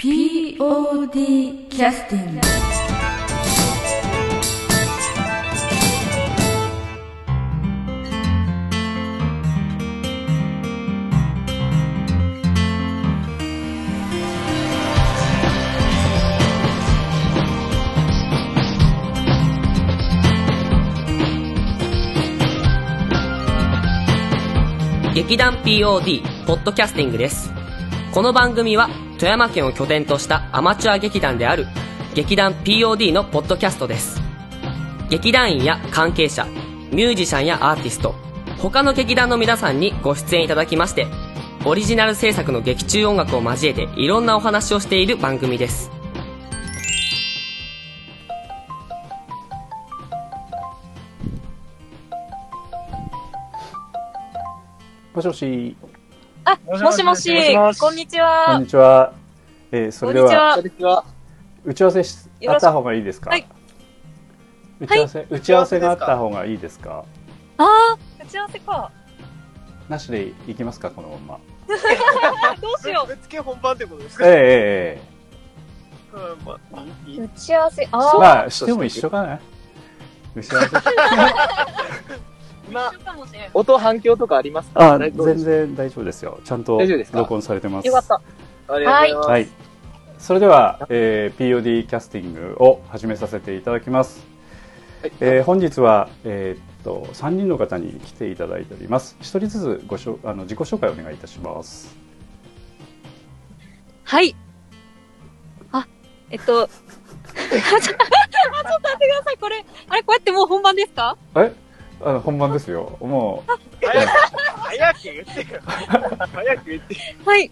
POD キャスティング劇団 POD ポッドキャスティングです。この番組は富山県を拠点としたアマチュア劇団である劇団 POD のポッドキャストです劇団員や関係者ミュージシャンやアーティスト他の劇団の皆さんにご出演いただきましてオリジナル制作の劇中音楽を交えていろんなお話をしている番組ですもしもし。あ、もしもし、こんにちこんはに。ちは。えー、それでは、こんにちは。打ち合わせしあった方がいいですか？はい打ち合わせ、打ち合わせがあった方がいいですか？あー、打ち合わせか。なしでいきますか、このまま。どうしよぶっつけ本番ってことですええか、えうんまあいいう。打ち合わせ、えあー。まあ、しても一緒かな。打ち合わせ。今一緒かもしれん。音反響とかありますか？あ、全然大丈夫ですよ。ちゃんと録音されてます。よかった。ありがとうございます。はい。それでは、えー POD キャスティングを始めさせていただきます。はいえー本日は、えーっと3人の方に来ていただいております。一人ずつごしょあの自己紹介お願いいたします。はい。あ、えっと、あ ちょっと待ってください。これ、あれ、こうやってもう本番ですか？え？あの本番ですよ。もう、早く、早く言ってよ。早く言ってよ。はい。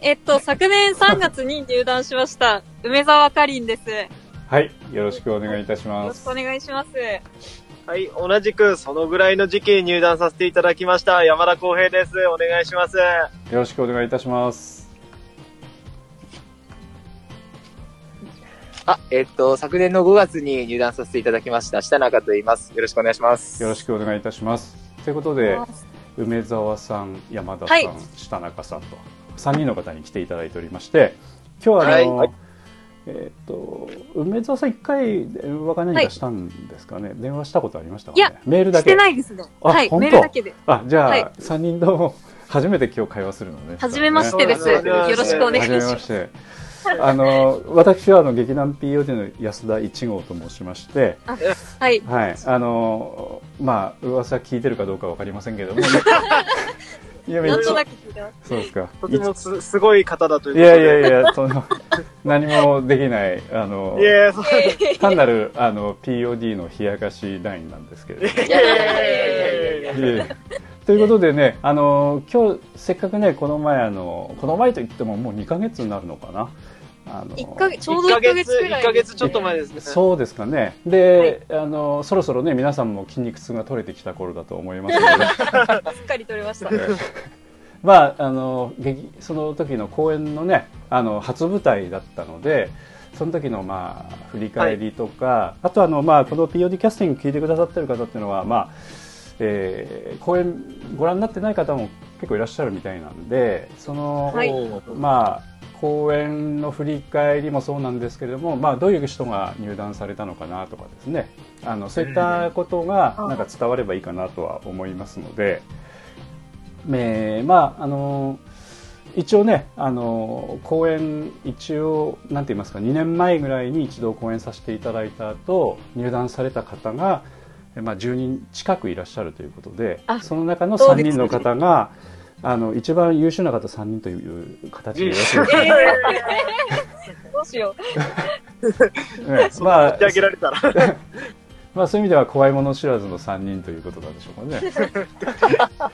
えっと、昨年3月に入団しました、梅沢かりんです。よはい、よろしくお願いいたしますろしくお。願いします。はい、同じくそのぐらいの時期に入団させていただきました、山田康平です。お願いします。よろしくお願いいたします。あ、えっと、昨年の5月に入団させていただきました、下中と言います。よろしくお願いします。よろしくお願いいたします。ということで、梅沢さん、山田さん、はい下中さんと3人の方に来ていただいておりまして今日はあの、はいえっ、と梅沢さん一回電話か何かしたんですかね、電話したことありましたかね？いやしてメールだけないですね。あはい、メールだけで。あじゃあ、はい3人とも初めて今日会話するのねはじめましてです。よろしくお願いしま。ますしてあの私はあの劇団 POD の安田一号と申しましてはい。はい、あのまあ噂聞いてるかどうかわかりませんけども、いやめっちゃなんとなく聞いてます。そうですか。とてもすすごい方だといういことで。やいやいや、その 何もできないあの単なるあの POD の冷やかしラインなんですけれども。いやいやいやいやいやいやいえいえということでね、あの今日せっかくねこの前あのこの前といってももう2ヶ月になるのかな。あの一ヶ月、ちょうど1 1ヶヶ月、1月くらい。ヶ月ちょっと前ですね。そうですかね。で、あのそろそろね皆さんも筋肉痛が取れてきた頃だと思いますので。すっかり取れました。まあ、あの劇その時の公演のねあの初舞台だったのでその時のまあ振り返りとか、あとあの、まあ、この POD キャスティング聞いてくださってる方っていうのは、まあえー公演ご覧になってない方も結構いらっしゃるみたいなんでその、はいまあ公演の振り返りもそうなんですけれども、まあ、どういう人が入団されたのかなとかですね。あのそういったことがなんか伝わればいいかなとは思いますので。えーまああの一応ねあの公演一応なんて言いますか2年前ぐらいに一度公演させていただいた後入団された方が、えまあ、10人近くいらっしゃるということであその中の3そうです人の方があの一番優秀な方3人という形でよろしいですか、えー どうしよう。ねまあ持ち上げられたら。まあ、そういう意味では怖いもの知らずの3人ということなんでしょうかね。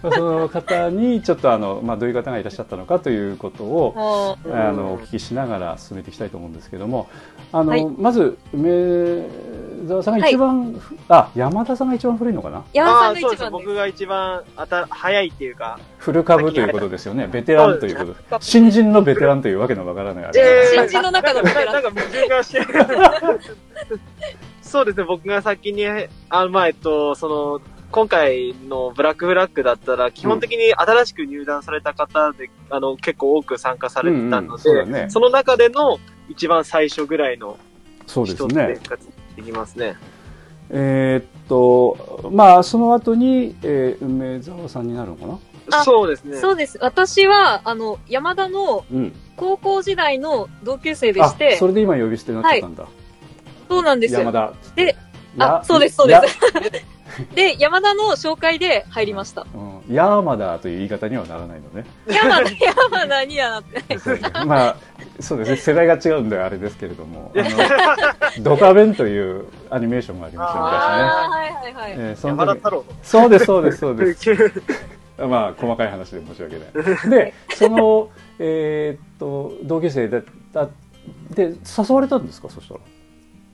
まあその方にちょっとあの、まあ、どういう方がいらっしゃったのかということをあのお聞きしながら進めていきたいと思うんですけどもあの、はい。まず梅沢さんが一番、ふあ山田さんが一番古いのかな？山田さんああ、そうです。が一番です。僕が一番あた早いっていうか。古株ということですよね。ベテランということ新人のベテランというわけのわからないあれえー。新人の中のベテランなんか矛盾がしてる。そうですね、僕が先に、あまあ、えっと、その、今回のブラックフラッグだったら、基本的に新しく入団された方で、あの、結構多く参加されてたので、そうだね。その中での一番最初ぐらいのそうですね。できますね。えーっと、まあ、その後に、えー梅沢さんになるのかな？あそうですね。そうです。私は、あの、山田のうん。高校時代の同級生であし、て、それで今呼び捨てになっちゃったんだ。そうなんですよ。山田。で、やあ、そうです、そうです。で、山田の紹介で入りました。うん、山田という言い方にはならないのね。山田、山田にはなってない。まあ、そうですね、世代が違うんであれですけれども、あの、ドカベンというアニメーションがありました、昔ね。あーはいはいはい。えーそ山田太郎の。そうです、そうです、そうです。まあ、細かい話で申し訳ない。で、その、えーっと、同級生だった、で、誘われたんですか、そしたら？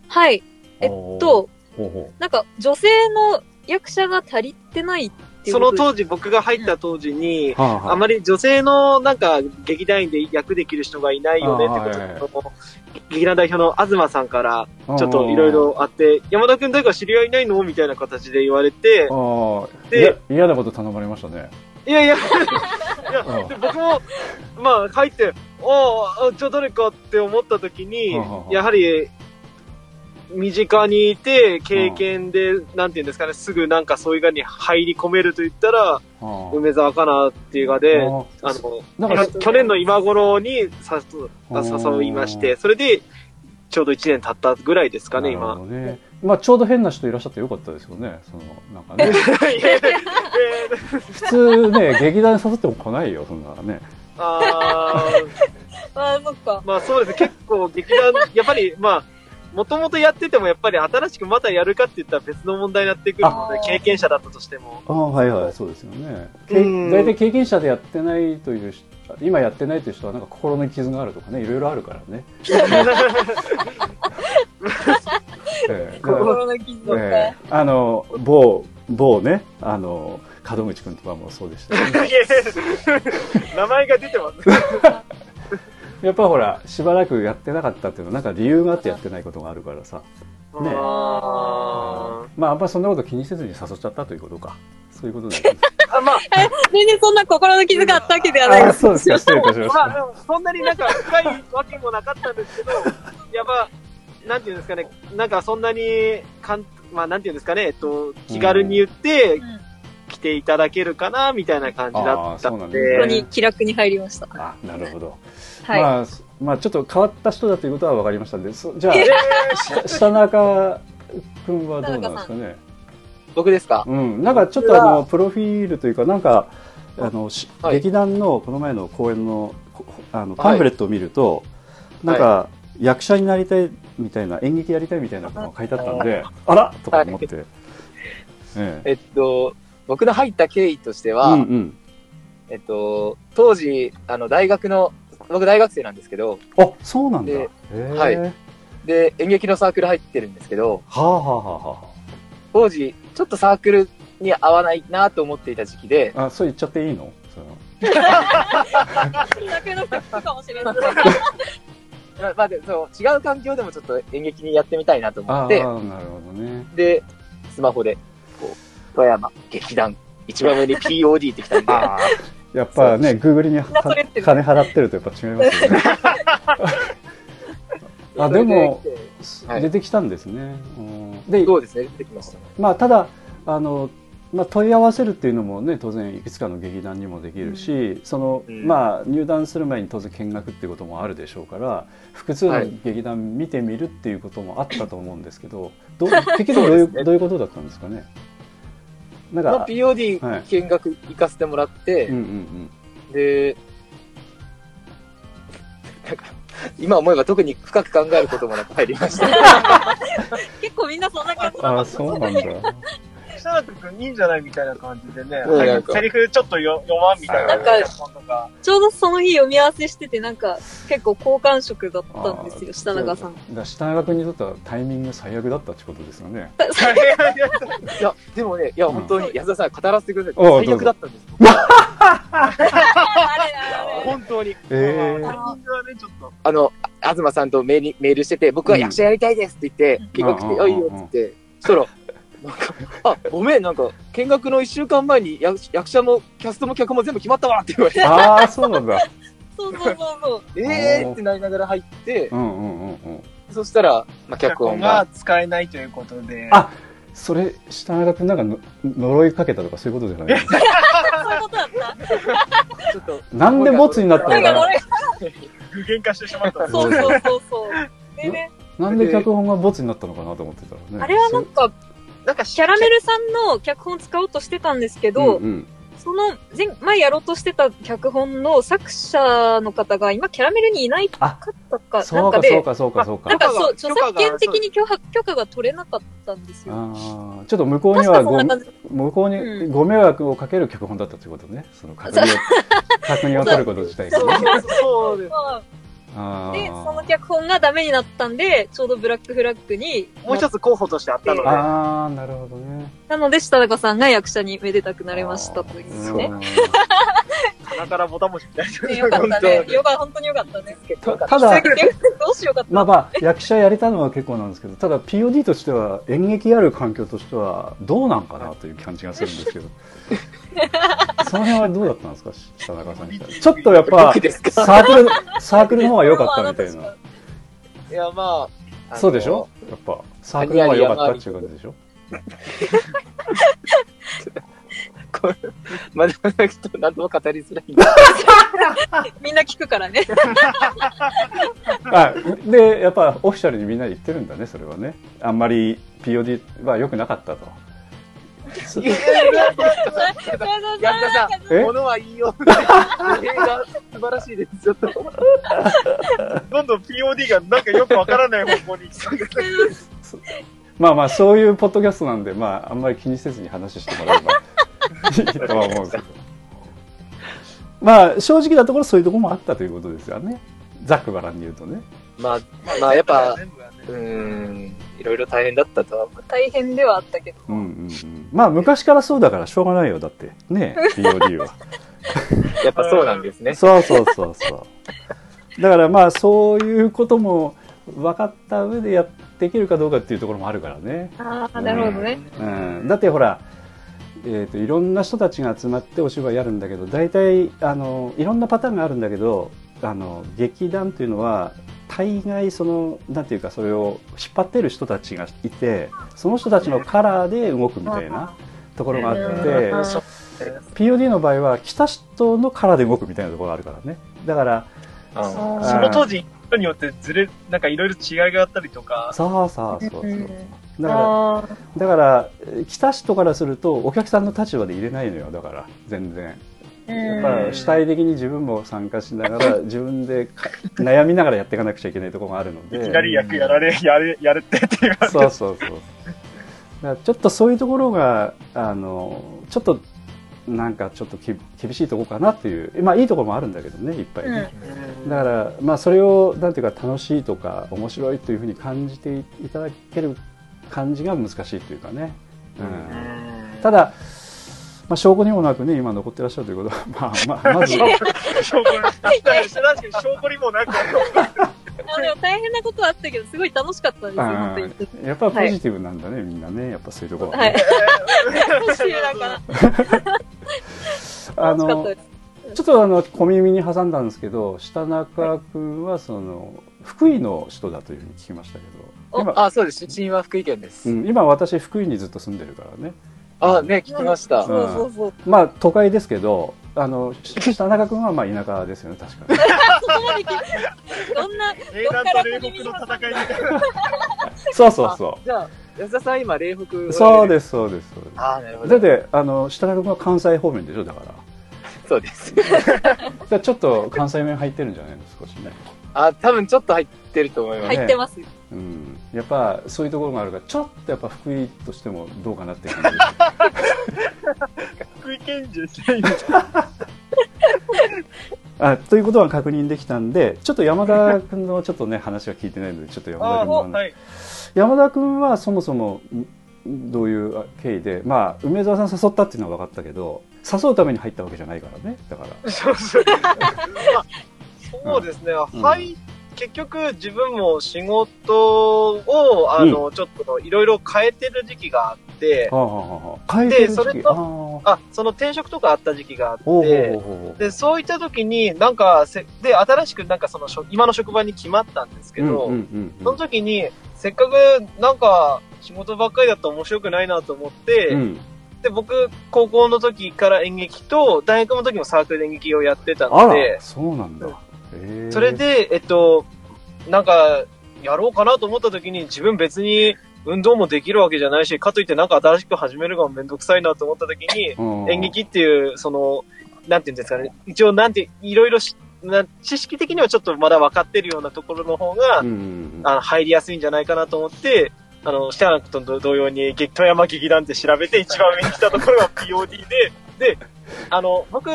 はい。えっと、ほうほなんか女性の役者が足りてないっていうその当時、僕が入った当時にあ、はあまり女性のなんか劇団員で役できる人がいないよねってことで、あはい。劇団代表の東さんからあちょっといろいろあって、山田くん誰か知り合いいないのみたいな形で言われて、嫌なこと頼まれましたね。いやいや、いや僕も、まあ入って、ああ、じゃあ誰かって思った時にやはり、身近にいて、経験で、なんていうんですかね、すぐなんかそういう側に入り込めると言ったら、ああ梅沢かなっていう画で、ああの、去年の今頃に誘いまして、それで、ちょうど1年経ったぐらいですかね、今。まあ、ちょうど変な人いらっしゃってよかったですよね。その、なんかね。普通ね、劇団に誘っても来ないよ、そんなのね。あーあー、そっか。まあそうですね、結構劇団、やっぱり、まあ、もともとやっててもやっぱり新しくまたやるかって言ったら別の問題になってくるのであ、経験者だったとしても。ああ、はいはい、そうですよね。うん大体経験者でやってないという人、今やってないという人はなんか心の傷があるとかね、いろいろあるからね。心の傷とか。ええあの、某、某ね、あの、門口くんとかもそうでしたね。名前が出てます。やっぱほら、しばらくやってなかったっていうのは、なんか理由があってやってないことがあるからさ。ねあまあ、あんまりそんなこと気にせずに誘っちゃったということか。そういうことだよね。ーあまあ、全然そんな心の傷があったわけではないです。そうですか、失礼いたしましまあ、た。でもそんなになんか深いわけもなかったんですけど、やっぱ、なんていうんですかね、なんかそんなに、かん、まあなんていうんですかね、えっと、気軽に言ってん、来ていただけるかな、みたいな感じだったあーそうなんんですねここで、に気楽に入りました。あ、なるほど。はい。まあ、すまあ、ちょっと変わった人だということは分かりましたんで、そじゃあ、え下下中くんはどうなんですかね？僕ですか？うん、なんかちょっとあの、プロフィールというか、なんか、あの、しはい劇団のこの前の公演の、こあの、パンフレットを見ると、なんか、役者になりたいみたいな、演劇やりたいみたいなことが書いてあったんで、あらとか思って。ええ。えっと、僕の入った経緯としては、うんうん。えっと、当時、あの、大学の、僕大学生なんですけど、あ、そうなんだ。はいはで、演劇のサークル入ってるんですけど、あ、はあはあは当時、ちょっとサークルに合わないなと思っていた時期で、あ、あ、そう言っちゃっていいの？その。まあ、まあでそう違う環境でもちょっと演劇にやってみたいなと思ああ、って、なるほどね。で、スマホで、こう、富山劇団、一番上に POD ってきたんで、ああ、やっぱね、グーグルに金払ってるとやっぱ違いますよね。あ、でも、はい出てきたんですね。うんで、そうですね、出てきました。まあ、ただ、あの、まあ、問い合わせるっていうのもね、当然いくつかの劇団にもできるし、その、うんまあ、入団する前に当然見学っていうこともあるでしょうから、複数のはい劇団見てみるっていうこともあったと思うんですけど、どう 結局どういうねどういうことだったんですかね？なんまあ、か、POD はい見学行かせてもらって、うんうんうん。で、なんか、今思えば特に深く考えることもなく入りました。結構みんなそんな感じだああ、った。そうなんだ。下中くんいいんじゃないみたいな感じでね、うんなんかセリフちょっとよ読まんみたいな。なんかとか。ちょうどその日読み合わせしてて、なんか結構好感触だったんですよ、下中さん。だから下中君にとってはタイミング最悪だったってことですよね。いや、でもね、いや、本当に、安田さん語らせてください。おう最悪だったんです。本当に。えタイミングはね、ちょっと。あの、あ東さんとメールメールしてて、僕は役者やりたいですって言って、見学来て、うんおいよって言って、そしたら、なんか、あ、ごめん、なんか、見学の一週間前に役役者も、キャストも脚も全部決まったわって言われて、ああそうなんだ。そうそうそうそう。えーってなりながら入って。う、んうんうんうん。そしたら、まあ、脚脚本本がが、使えないということで。あそれ下中君なんかの呪いかけたとかそういうことじゃない そういうことだった。ちょっと、なんでボツになったのかな？具現化してしまった。そうそうそうそう。で ね、なんで脚本がボツになったのかなと思ってたらね。あれはなんか、なんか、キャラメルさんの脚本使おうとしてたんですけど、うんうん。その前、前やろうとしてた脚本の作者の方が今キャラメルにいないかったか、なそうんかそうかそうかそうか。なんかそう、著作権的に許可許可が取れなかったんですよ。ちょっと向こうに確はご。向こううん。にご迷惑をかける脚本だったということね。その確認を確認を取ること自体がね。そうです。あで、そのー脚本がダメになったんで、ちょうどブラックフラッグに、もう一つ候補としてあったので。あーなるほどねなので、下中さんが役者にめでたくなれましたというね。鼻からボタン文字みたいねよかったね。よか、本当によかったね。たた。だどうしようかった。まあまあ役者やれたのは結構なんですけどただ POD としては演劇ある環境としてはどうなんかなという感じがするんですけど。その辺はどうだったんですか？下中さんちょっとやっぱ僕ですか？サークルサークルの方が良かったみたいな。いや、まあ、あのそうでしょ？やっぱサークルの方が良かったっていう感じでしょ？これ、まあ、でもなんかちょっと何とも語りづらい。みんな聞くからね。あでやっぱオフィシャルにみんな言ってるんだねそれはねあんまり POD は良くなかったといやいやいやや安田さえん、ものはいいよ。映画、素晴らしいです。ちょっと。どんどん POD がなんかよくわからない方向に。まあまあそういうポッドキャストなんでまああんまり気にせずに話してもらえばとは思うんですけどまあ正直なところそういうところもあったということですよね。ざっくばらんに言うとね。まあ、まあ、やっぱ、うーん、いろいろ大変だったとは思う。大変ではあったけど。うんうんうん。まあ昔からそうだからしょうがないよだって。ね POD は。やっぱそうなんですね。そうそうそうそう。だからまあそういうことも分かった上でやっていけるかどうかっていうところもあるからね。ああ、なるほどね。うん、だってほら、えー、といろんな人たちが集まってお芝居やるんだけど大体あのいろんなパターンがあるんだけどあの劇団というのは大概そのなんていうかそれを引っ張ってる人たちがいてその人たちのカラーで動くみたいなところがあって POD の場合は来た人のカラーで動くみたいなところがあるからね。だからその当時、人によってずれ、なんかいろいろ違いがあったりとか、そうそうそうそう。うんだからあだからえー来た人からするとお客さんの立場で入れないのよだから全然。ーやっぱ主体的に自分も参加しながら 自分でか悩みながらやっていかなくちゃいけないところがあるので。いきなり役やられ、やれ、やれってっていう。そうそうそう。だからちょっとそういうところがあのちょっとなんかちょっとき厳しいところかなっていうまあいいところもあるんだけどねいっぱいね、だからまあそれをなんていうか楽しいとか面白いというふうに感じていただける感じが難しいというかね、うん、ただ、まあ、証拠にもなくね今残ってらっしゃるということは、まあまあ、まず。証拠、確かに証拠にもなんか、あでも大変なことはあったけど、すごい楽しかったですよ、本当に。うんやっぱりポジティブなんだね、みんなね。やっぱそういうところははい。ね、。ちょっとあの小耳に挟んだんですけど下中君はその福井の人だというふうに聞きましたけど。今,、あ、そうです。出身は福井県です。うん、今私福井にずっと住んでるからねあ、ね、聞きました。そうそうそう。まあ都会ですけどあのし下中君はまあ田舎ですよね確かに そこまで聞いてどんな、英断と霊北の戦いみたいな。そうそうそじゃあ、安田さん今、霊北。うそうですそうですそうですあーなるほど。だってあの下中君は関西方面でしょだからそうです。じゃあちょっと関西弁入ってるんじゃないの少しねあ、多分ちょっっと入ってると思います。入ってます。うんやっぱそういうところがあるからちょっとやっぱ福井としてもどうかなって感じ福井県人じゃないあということは確認できたんでちょっと山田君のちょっとね話は聞いてないのでちょっと山田あ君の話はい。山田君はそもそもんどういう経緯でまあ梅沢さん誘ったっていうのは分かったけど誘うために入ったわけじゃないからねだから そうですね。うんはい。結局自分も仕事を、あの、ちょっといろいろ変えてる時期があって、て、はあはあはあ。変えてる時期。でそれとあその転職とかあった時期があほうほうって、ほうほう。で、そういった時に、なんかせ、で、新しくなんかその職、今の職場に決まったんですけど、うんうんうんその時に、せっかくなんか仕事ばっかりだと面白くないなと思って、うん。で、僕、高校の時から演劇と、大学の時もサークルで演劇をやってたあのでら、そうなんだそれで、えっと、なんか、やろうかなと思った時に、自分別に運動もできるわけじゃないし、かといってなんか新しく始めるのがめんどくさいなと思った時に、うん。演劇っていう、その、なんていうんですかね、一応なんて、いろいろしな知識的にはちょっとまだ分かってるようなところの方が、うんあの入りやすいんじゃないかなと思って、あの、シャーナクと同様に、劇富山劇団って調べて、一番上に来たところが POD で、で、あの、僕、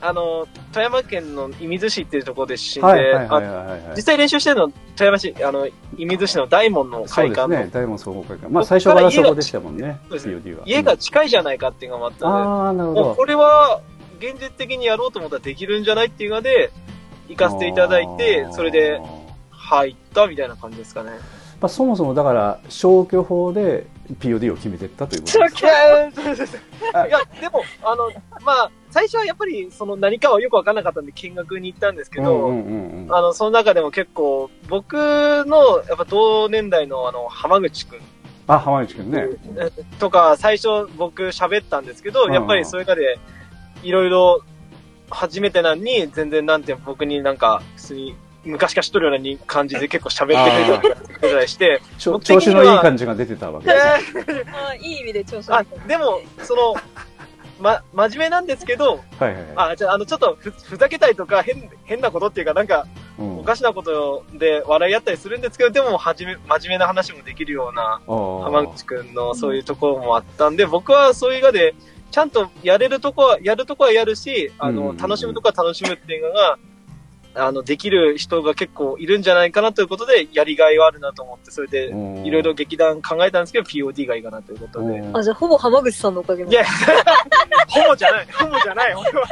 あの、富山県の射水市っていうところで出身で、実際練習してるの、富山市、あの、射水市の大門の会館の、ね大門総合会館。まあ最初からそこでしたもんねそうですね。POD は。家が近いじゃないかっていうのがあった。ので、ああなるほど。もうこれは、現実的にやろうと思ったらできるんじゃないっていうので、行かせていただいて、それで入ったみたいな感じですかね。まあ、そもそもだから消去法で POD を決めていったということですいや、そうそうそう。いやでも、あの、まあ、最初はやっぱり、その何かはよくわからなかったんで見学に行ったんですけど、うんうんうんうん。あの、その中でも結構、僕の、やっぱ同年代のあの、浜口くん。あ浜内くんね。とか、最初僕喋ったんですけど、うんやっぱりそれかで、いろいろ、初めてなのに、全然なんて僕になんか、普通に、昔から知っとるような感じで結構喋ってくれたりとかして、ちょ僕的には調子のいい感じが出てたわけですね あいい意味で調子あ悪い。、でも、その、ま、真面目なんですけど、はいはいはい。あ、じゃあ、あの、ちょっとふ、ふざけたりとか、変、変なことっていうか、なんか、うん。おかしなことで笑い合ったりするんですけど、でも、はじめ、真面目な話もできるような、浜口くんのそういうところもあったんで、僕はそういう映画で、ちゃんとやれるとこは、やるとこはやるし、あの、うんうんうん。楽しむとこは楽しむっていうのが、あの、できる人が結構いるんじゃないかなということで、やりがいはあるなと思って、それで、うんいろいろ劇団考えたんですけど、POD がいいかなということで。うんあ、じゃあほぼ浜口さんのおかげなんいや、ホモじゃない、ホモじゃない、俺は。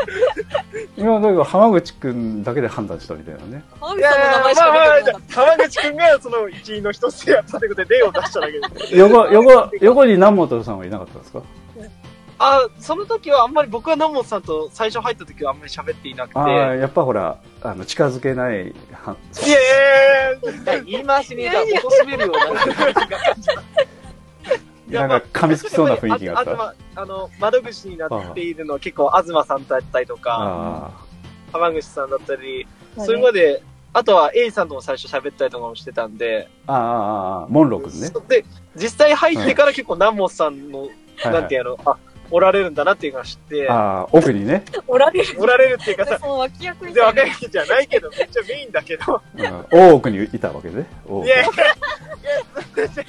今だけど浜口くんだけで判断したみたいなね浜いや口さんの名前しまあまあか出てこなかっ、浜口くんがその一員の一つでやったということで例を出しただけです。横横横に南本さんはいなかったんですか？あ、その時はあんまり僕は南本さんと最初入った時はあんまり喋っていなくて。ああやっぱほらあの近づけないはいやいや言い回しにが貶めるような。なんか噛みつきそうな雰囲気があった。あああの、窓口になっているのは結構東さんだったりとか、あ浜口さんだったり、た。それまで、あとは A さんとも最初喋ったりとかもしてたんで、ああああああモンローくんね。で、実際入ってから結構南本さんの、はい。なんていうの、あ、おられるんだなっていうのが知って、ああ奥にね おられる。おられるっていうかさ、その脇役みで、たいな。若い人じゃないけど、めっちゃメインだけど。うん大奥にいたわけね大奥いやいやいや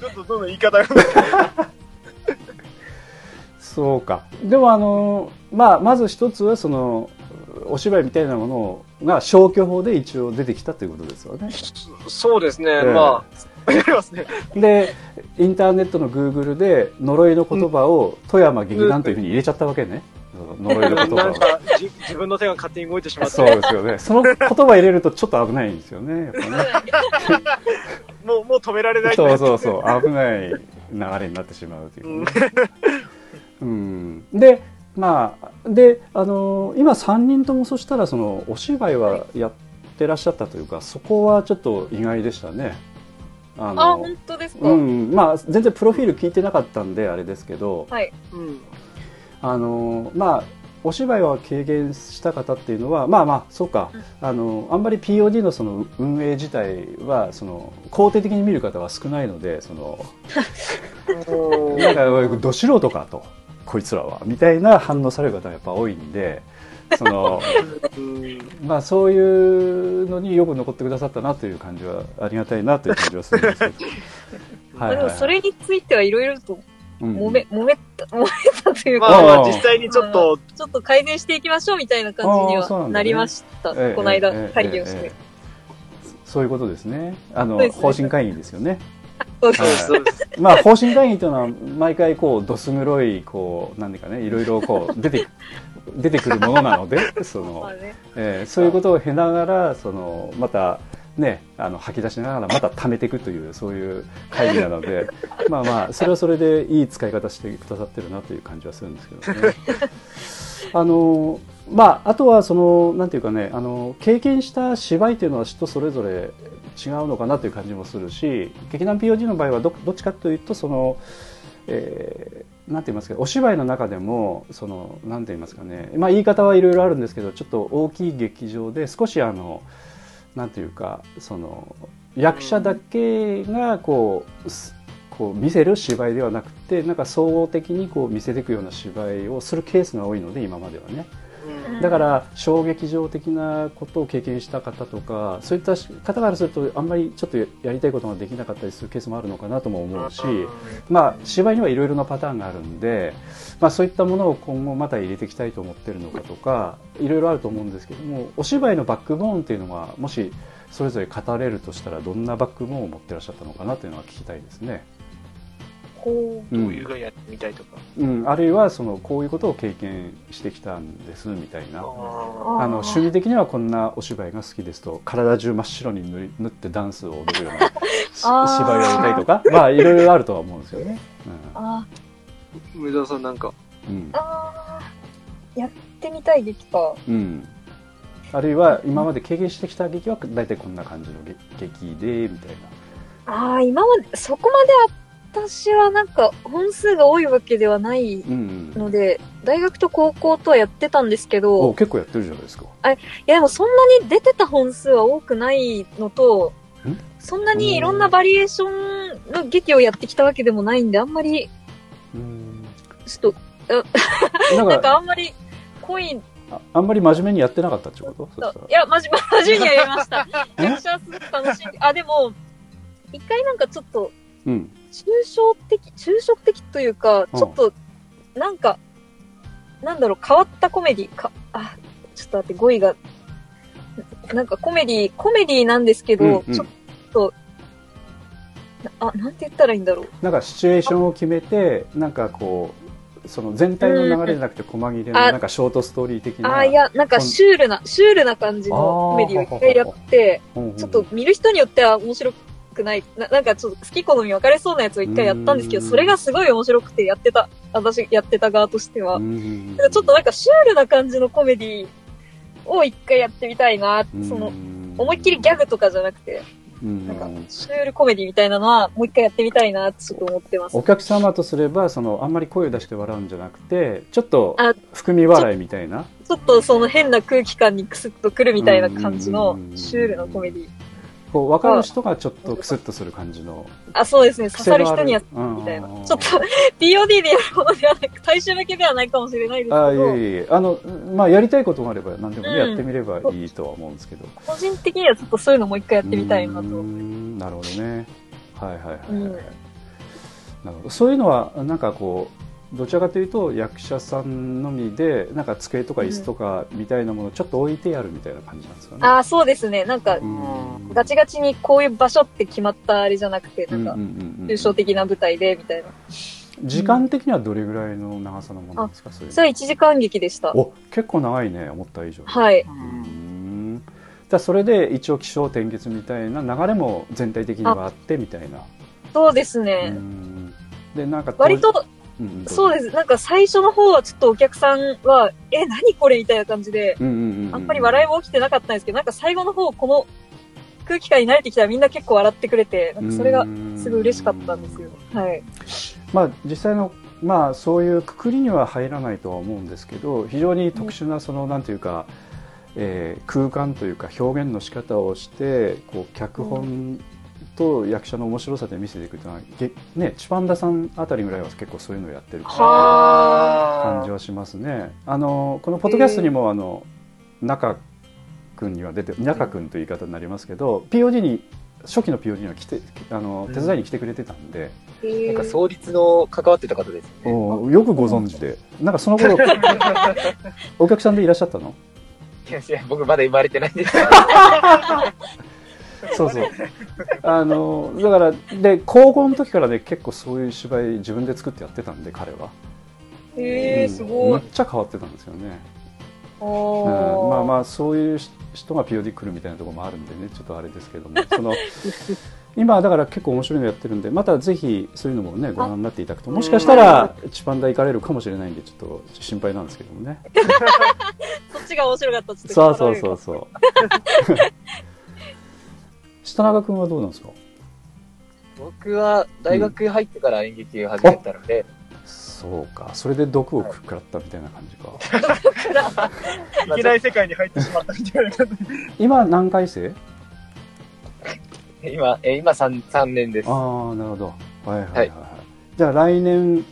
ちょっとどんどん言い方が。そうかでもあのまあまず一つはそのお芝居みたいなものが消去法で一応出てきたということですよね。そうですね、ええ。まあ。でインターネットのグーグルで呪いの言葉を富山劇団というふうに入れちゃったわけね、呪いの言葉を。なんかじ、自分の手が勝手に動いてしまって、そうですよね。その言葉入れるとちょっと危ないんですよねやっぱね。もう、もう止められない。そうそうそう。危ない流れになってしまうといううんね、うん、でまあであの今3人ともそしたらそのお芝居はやってらっしゃったというかそこはちょっと意外でしたね。ああ、の本当ですか、うん。まあ全然プロフィール聞いてなかったんであれですけど。はい。うん。あのまあお芝居は経験した方っていうのはまあまあそうか。あのあんまり POD のその運営自体はその肯定的に見る方は少ないのでその なんかど素人かとこいつらはみたいな反応される方がやっぱ多いんで そのうんまあそういうのによく残ってくださったなという感じはありがたいなという感じはするんですけど。まあでもそれについてはいろいろとうん。揉め、揉めた、揉めたというか、まあまあ、実際にちょっと、ちょっと改善していきましょうみたいな感じにはなりました。ええこの間ええ、会議をして。えええ。そういうことですね。あのね。方針会議ですよねそうそう。まあ方針会議というのは毎回こうどす黒いこうなんでかねいろいろこう出て 出てくるものなのでその。えーそういうことを経ながらそのまたね、あの吐き出しながらまた貯めていくというそういう会議なので まあまあそれはそれでいい使い方してくださってるなという感じはするんですけどね。あのまあ、あとはそのなんていうかねあの経験した芝居というのは人それぞれ違うのかなという感じもするし劇団 POD の場合はどどっちかというとその、えーなんて言いますかお芝居の中でもそのなんて言いますかね、まあ、言い方はいろいろあるんですけどちょっと大きい劇場で少しあのなんていうかその役者だけがこうこう見せる芝居ではなくてなんか総合的にこう見せていくような芝居をするケースが多いので今まではね。うんだから小劇場的なことを経験した方とかそういった方からするとあんまりちょっとやりたいことができなかったりするケースもあるのかなとも思うし、まあ、芝居にはいろいろなパターンがあるんで、まあ、そういったものを今後また入れていきたいと思ってるのかとかいろいろあると思うんですけどもお芝居のバックボーンっていうのはもしそれぞれ語れるとしたらどんなバックボーンを持ってらっしゃったのかなというのは聞きたいですね。こうんどういうがやってみたいとか。うん、あるいはそのこういうことを経験してきたんですみたいな。うああの趣味的にはこんなお芝居が好きですと体中真っ白に塗り塗ってダンスを踊るような 芝居をやりたいとかまあいろいろあるとは思うんですよね。あ梅沢さんなんか。うんやってみたい劇か。うんうん、あるいは今まで経験してきた劇は大体こんな感じの劇劇でみたいな。ああ、今まで、そこまで私はなんか本数が多いわけではないうんうん、ので、大学と高校とはやってたんですけおど、い結構やってるじゃないですか。やでもそんなに出てた本数は多くないのとん、そんなにいろんなバリエーションの劇をやってきたわけでもないんで、あんまり、うん。ちょっと、なんか かあんまり濃い、ああんまり真面目にやってなかったってこと？いや、まじ、真面目にやりました。え 役者はすごく楽しんで、あ、でも、一回なんかちょっと、うん抽象的、抽象的というか、うん。ちょっと、なんか、なんだろう、変わったコメディ、か、あ、ちょっと待って、語彙が、なんかコメディ、コメディなんですけど、うんうん。ちょっと、なあ、なんて言ったらいいんだろう。なんかシチュエーションを決めてなんかこうその全体の流れじゃなくて細切れのあなんかショートストーリー的なあ、いや、なんかシュールな、シュールな感じのコメディを一回やって、うんうんちょっと見る人によっては面白くない、ななんかちょっと好き好み分かれそうなやつを一回やったんですけど、うん。それがすごい面白くてやってた、私やってた側としては。だからちょっとなんかシュールな感じのコメディを一回やってみたいな、その、思いっきりギャグとかじゃなくて、うんなんかシュールコメディみたいなのはもう一回やってみたいなってちょっと思ってます。お。客様とすればそのあんまり声を出して笑うんじゃなくてちょっとあ含み笑いみたいな。ちょっとその変な空気感にクスッとくるみたいな感じのうん。シュールなコメディ。こう分かる人がちょっとクスッとする感じのあ、そうですね。刺さる人には、みみたいな。ちょっと POD でやるものではなく、大衆向けではないかもしれないですけあいえど、いえ。あのまあやりたいことがあれば何でもね、うん。やってみればいいとは思うんですけど。個人的にはちょっとそういうのもう一回やってみたいなとなるほどね。はいはいはいはい、うん。なるほど。そういうのはなんかこうどちらかというと役者さんのみでなんか机とか椅子とかみたいなものをちょっと置いてやるみたいな感じなんですかね。ああ、そうですね。なんかう、んガチガチにこういう場所って決まったあれじゃなくて、なんか抽象的な舞台で、みたいな。時間的にはどれぐらいの長さのものなんですかそれそれは1時間劇でした。お結構長いね思った以上にはい。うーんじゃあそれで一応気象転結みたいな流れも全体的にはあってみたいなそうですうね。んでなんか割と、うんうんそうです。なんか最初の方はちょっとお客さんは、え、何これみたいな感じで、うんうんうんうんあんまり笑いも起きてなかったんですけど、なんか最後の方、この空気感に慣れてきたらみんな結構笑ってくれて、なんかそれがすごい嬉しかったんですよ。はい。まあ実際のまあそういうくくりには入らないとは思うんですけど非常に特殊なそのなんていうか、えー空間というか表現の仕方をしてこう脚本と役者の面白さで見せていくというのは、げねチパンダさんあたりぐらいは結構そういうのをやってる感はじはしますね。あのこのポッドキャストにもあの中君には出て中君という言い方になりますけど POD に初期の POD には来てあの手伝いに来てくれてたんで。なんか創立の関わってた方ですよね。よくご存知で、なんかその頃 お客さんでいらっしゃったの？いやいや、僕まだ生まれてないんです。そうそう。あのだからで高校の時からね結構そういう芝居自分で作ってやってたんで彼は。へえ、うん。すごい。めっ。ちゃ変わってたんですよね。あおーまあまあそういう人が POD 来るみたいなところもあるんでねちょっとあれですけども。その 今だから結構面白いのやってるんでまたぜひそういうのもねご覧になっていただくともしかしたらチパンダ行かれるかもしれないんでちょっと心配なんですけどもね。そっちが面白かったっつって。そうそうそうそう 下永君はどうなんですか？僕は大学入ってから演劇を始めたので、そうか。それで毒を食らったみたいな感じか。いけない世界に入ってしまった。みたいな感じ。今何回生？今、え今 3, 3年です。ああなるほど。はいはいはい、ははい。い、じゃあ来年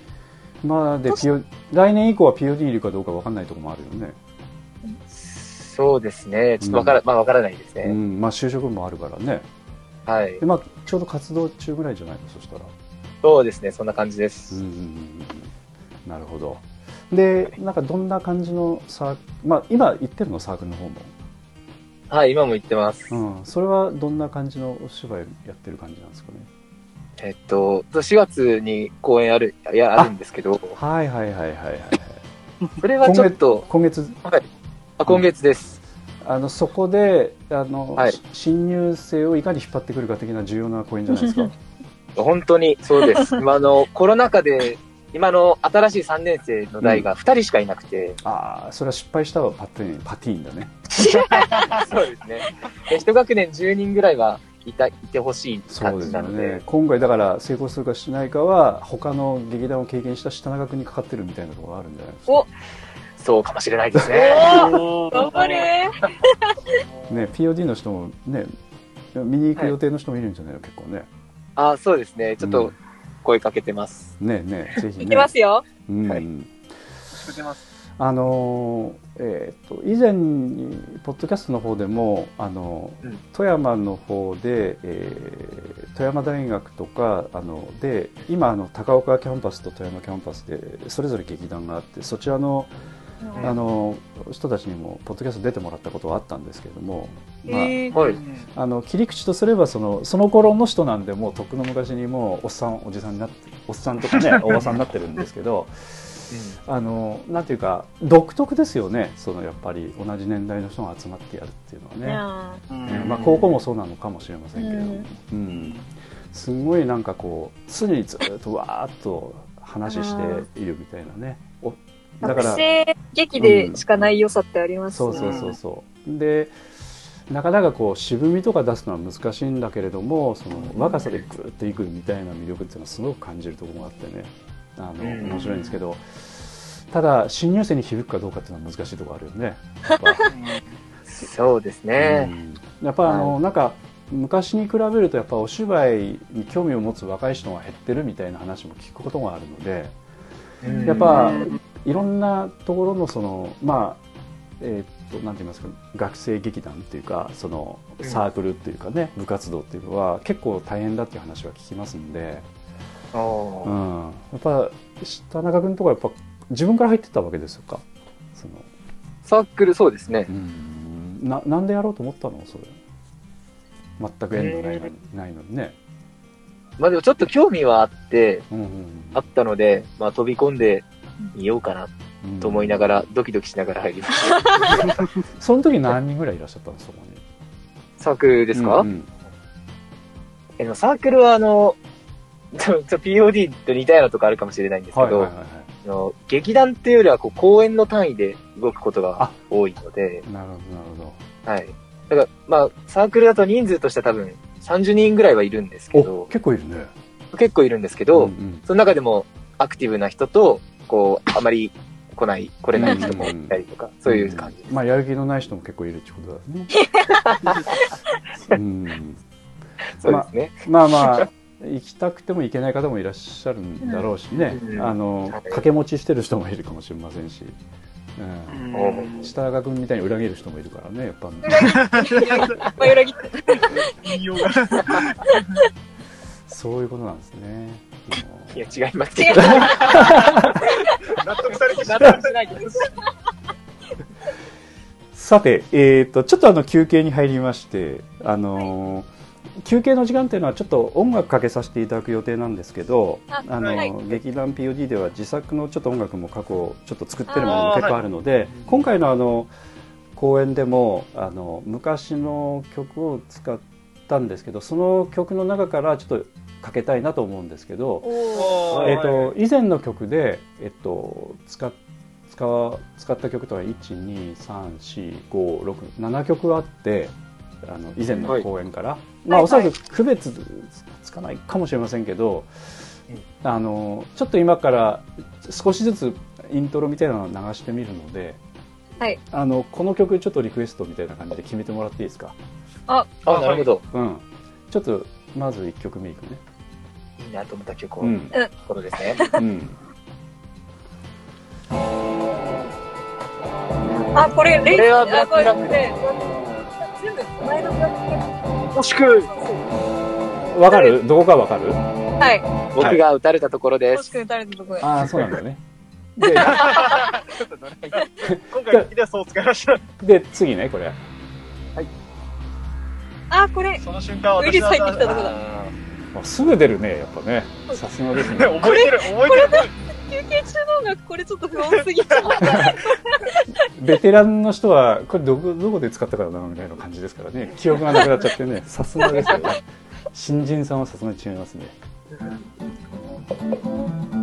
まで PO 来年以降は POD いるかどうかわかんないところもあるよねそうですね。ちょっとわから、まあわからないですね。うん。まあ就職もあるからね。はい。で。まあちょうど活動中ぐらいじゃないの？そしたら。そうですね。そんな感じでうんす。うんうんうん。なるほど。でなんかどんな感じのサーまあ今行ってるの？サークルの方も。はい、今も行ってます。うん。それはどんな感じのお芝居やってる感じなんですかね？えっと、4月に公演ある、いや、あるんですけど、はいはいはいはいはいはい。それはちょっと、今月あ今月です。あのそこであの、はい。し新入生をいかに引っ張ってくるか的な重要な公演じゃないですか。本当にそうです。今あの、コロナ禍で、今の新しい3年生の代が2人しかいなくて、ああそれは失敗したわパティーンパティーンだね。そうですね。で一学年10人ぐらいはいた、いてほしい感そうですよじなので、ね。今回だから成功するかしないかは他の劇団を経験した下長君にかかってるみたいなところがあるんじゃないですか。おそうかもしれないですね。頑張れ ね POD の人もね見に行く予定の人もいるんじゃないの、結構ねあ、そうですね。ちょっとうん声かけてます。ねえねえぜひねいきますよ。うんはい。あのーえー、と以前にポッドキャストの方でもあの、うん富山の方で、えー富山大学とかあので今あの高岡キャンパスと富山キャンパスでそれぞれ劇団があってそちらのんあの人たちにもポッドキャスト出てもらったことはあったんですけれども、まあえーはい。あの切り口とすればそのその頃の人なんでもうとっくの昔にもうおっさんおじさんになっておっさんとかね おばさんになってるんですけどあのなんていうか独特ですよねそのやっぱり同じ年代の人が集まってやるっていうのはね、ねまあ、高校もそうなのかもしれませんけれども、うん。すごいなんかこう常にずっとわーっと話しているみたいなね。おだ学から生劇でしかない良さってありますね。そうそうそうそう。でなかなかこう渋みとか出すのは難しいんだけれどもその若さでグーッといくみたいな魅力っていうのはすごく感じるところがあってね。あのうん。面白いんですけど。ただ新入生に響くかどうかっていうのは難しいところあるよね。そうですね。うん。やっぱあの、なんか昔に比べるとやっぱお芝居に興味を持つ若い人が減ってるみたいな話も聞くことがあるのでうん。やっぱいろんなところのそのまあえーっとなんて言いますか学生劇団っていうかそのうん。サークルっていうかね、部活動っていうのは結構大変だっていう話は聞きますんで、うん、やっぱ下中君とかやっぱ自分から入ってったわけですよか？その。サークルそうですね。う。ん。ななんでやろうと思ったの？それ。全く縁のないのに,、ないのにね、まあでもちょっと興味はあって、うんうん。あったので、まあ飛び込んでみようかなうんと思いながら、ドキドキしながら入りました。その時何人ぐらいいらっしゃったのそこに？サークルですか、うんうん。えでもサークルはあの、ちょちょ POD と似たようなとこあるかもしれないんですけど、はいはいはいはあの劇団っていうよりはこう公演の単位で動くことが多いので、いなるほどなるほはい。だから、まあ、サークルだと人数としては多分30人ぐらいはいるんですけど結構いるね。結構いるんですけど、んん。その中でもアクティブな人と、こう、あまり来ない、来れない人もいたりとか、そういう感じです。まあやる気のない人も結構いるってことだね。うん。そうですね。まあまあ行きたくても行けない方もいらっしゃるんだろうしね、うん。あのはい。掛け持ちしてる人もいるかもしれませんし、うん。お下川君みたいに裏切る人もいるからねやっぱまあ裏切って。そういうことなんですねいや、違いますけど。納得されてしま納う。得しないです。さて、えー、とちょっとあの休憩に入りまして、あのー休憩の時間っていうのはちょっと音楽かけさせていただく予定なんですけどああの、はい劇団 POD では自作のちょっと音楽も過去ちょっと作ってるものも結構あるので、今回のあの公演でもあの昔の曲を使ったんですけどその曲の中からちょっとかけたいなと思うんですけど、えっと以前の曲で、えっと、使っ使わ使った曲とは1234567曲あってあの以前の公演から、まあ、はいおそらく区別つかないかもしれませんけど、あのちょっと今から少しずつイントロみたいなのを流してみるので、はい。あのこの曲ちょっとリクエストみたいな感じで決めてもらっていいですか、あ、なるほど。うん、ちょっとまず1曲目いくね、いいなと思った曲を、うん。ところですね。うん、あ、これ、レイこれはブラックあこれブラック。ね全部、前のブラックブラック。惜しく。わかる？どこかわかる？はい。僕が打たれたところです。もしくは誰のとこで。ああそうなんだよね。で今回。ではそう使いました。で次ねこれ。あ、これ、その瞬間ウイルス入ってきたとこだ。ああすぐ出るねやっぱねさすがですね 覚えてる、覚えてる。休憩中の音楽、これちょっと不穏すぎちゃう。ベテランの人はこれどこどこで使ったかなみたいな感じですからね記憶がなくなっちゃってね さすがですよね新人さんはさすがに違いますねー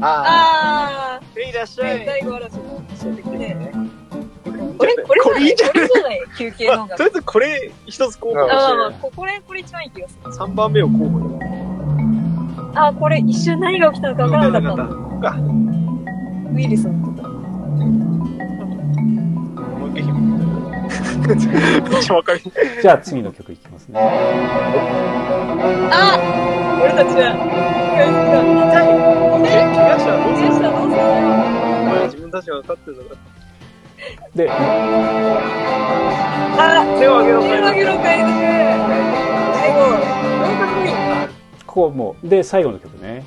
ああいらっしー、ゃい。大悟嵐の。ー。ねこれ、これこれいいんじゃないこれじゃない休憩の音楽。ま あとりあえずこれ一つ候補うんとあまあまあ、して、ここれ、これ一番いい気がする。3番目を候補に。あ、これ一瞬何が起きたのか分からなかった。か。ウイルスのことだ。もう一回 じゃあ次の曲いきますね。あ俺たちは、自分たちが分かってるん。だかであら。手を挙げろ、手を挙げろ、海賊。最後、かっこいい。ここもうで最後の曲ね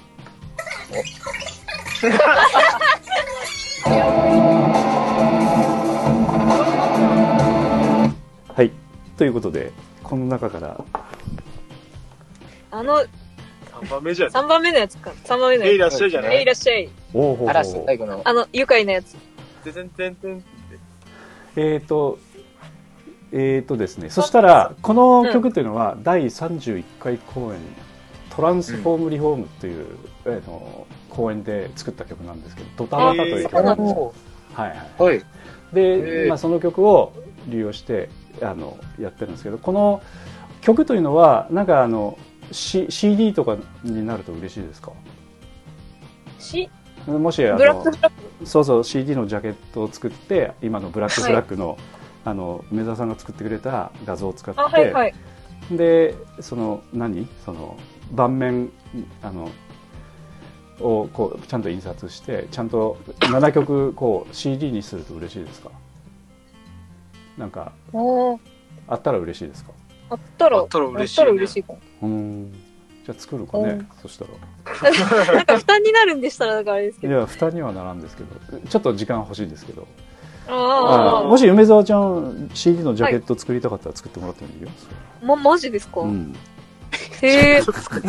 はいということでこの中からあの、3番目じゃん。3番目のやつか。3番目のえいやらっしゃいじゃない？いらっしゃい。おおほ嵐最後の。あの、愉快なやつ。ててんてんてん。えっ、と、えっ、とですね、そしたら、この曲というのは、第31回公演、トランスフォームリフォームという、えーの公演で作った曲なんですけど、ドタバタという曲なんですよ。はいはい。はい。で、まあ、その曲を利用して、あの、やってるんですけど、この曲というのは、なんかあの、C、CD とかになると嬉しいですか？し、もし、あの。そうそう CD のジャケットを作って今のブラックフラッグの,、あの梅沢さんが作ってくれた画像を使って、あ、はいはい。でその何？その盤面あのをこうちゃんと印刷してちゃんと7曲こう CD にすると嬉しいですか？なんかあったら嬉しいですか？あったら、あったら嬉しいね。嬉しいかも。うーん。じゃあ作るかねうん。そしたら。なんか負担になるんでしたら、だからあれですけど。いや負担にはならんですけどちょっと時間欲しいですけど。ああ、あもし梅沢ちゃん CD のジャケット作りたかったら作ってもらってもいいよ、ま、マジですか？うん。へえ。作る、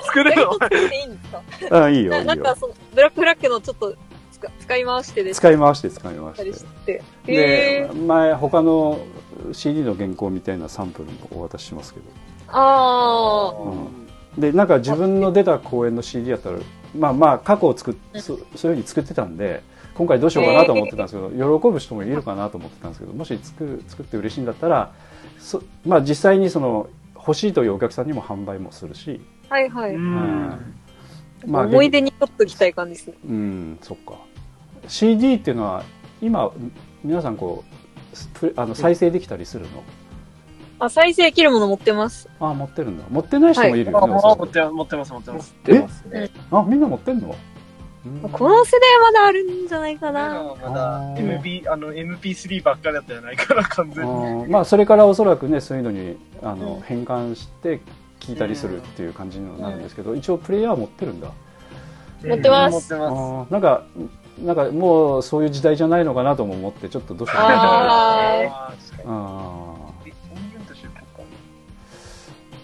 作るの？いいんですかあいいよいなんかよその、ブラックフラッグのちょっと使使い回してで使い回して使い回しして。でえ。前他の CD の原稿みたいなサンプルもお渡ししますけど、あうん、でなんか自分の出た公演の CD やったらまあまあ過去を作っそそういうふうに作ってたんで今回どうしようかなと思ってたんですけど、喜ぶ人もいるかなと思ってたんですけどもし作る作って嬉しいんだったらそまあ実際にその欲しいというお客さんにも販売もするし、あ、はいはい。うん思い出に取っときたい感じですね。うんそっか CD っていうのは今皆さんこうプあの再生できたりするの、あ、再生できるもの持ってます。あ持ってるんだ持ってない人もいるよね、あおそらく持ってます、持ってます、持ってます。出ますね。あみんな持ってんの、うんこの世代まだあるんじゃないかな。まだあー。MP、あの、MP3 ばっかりだったじゃないから、完全に。まあそれからおそらくねそういうのにあの、変換して聞いたりするっていう感じになるんですけど、一応プレイヤー持ってるんだ、持ってます。あ持ってます。ーなんかなんかもうそういう時代じゃないのかなとも思ってちょっとどうしようかなああ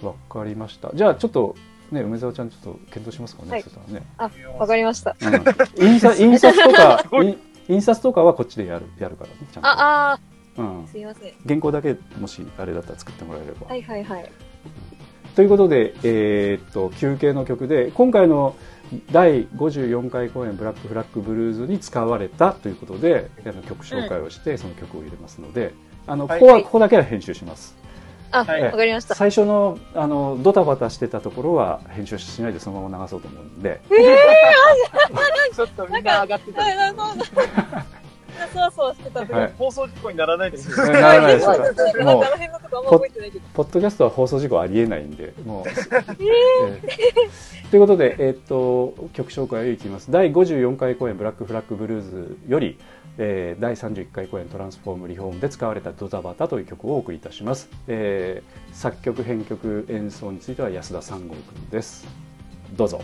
わかりました。じゃあちょっとね梅沢ちゃんちょっと検討しますかね。はいそしたらね。あ、わかりました。うん、印刷 印刷とか印印刷とかはこっちでやるやるからね。ちゃんと。あ、あうんー、。すいません。原稿だけもしあれだったら作ってもらえれば。はいはいはい。ということで、えーっと休憩の曲で今回の第54回公演「ブラックフラッグブルーズ」に使われたということであの曲紹介をして、その曲を入れますのであのこはいこは、ここだけは編集しますあ、はいわかりました。最初のあのドタバタしてたところは編集しないでそのまま流そうと思うんで ちょっとみんな上がってた。そうだ。そわそわしてた時はい放送事故にならないです ならないですなんかあの辺のとこあんま覚えてないけど。ポッドキャストは放送事故ありえないんで、もう。えー ということで、えーっと、曲紹介をいきます。第54回公演、ブラックフラッグブルーズより、えー第31回公演、トランスフォームリフォームで使われたドタバタという曲をお送りいたします。えー作曲、編曲、演奏については安田三郷君です。どうぞ。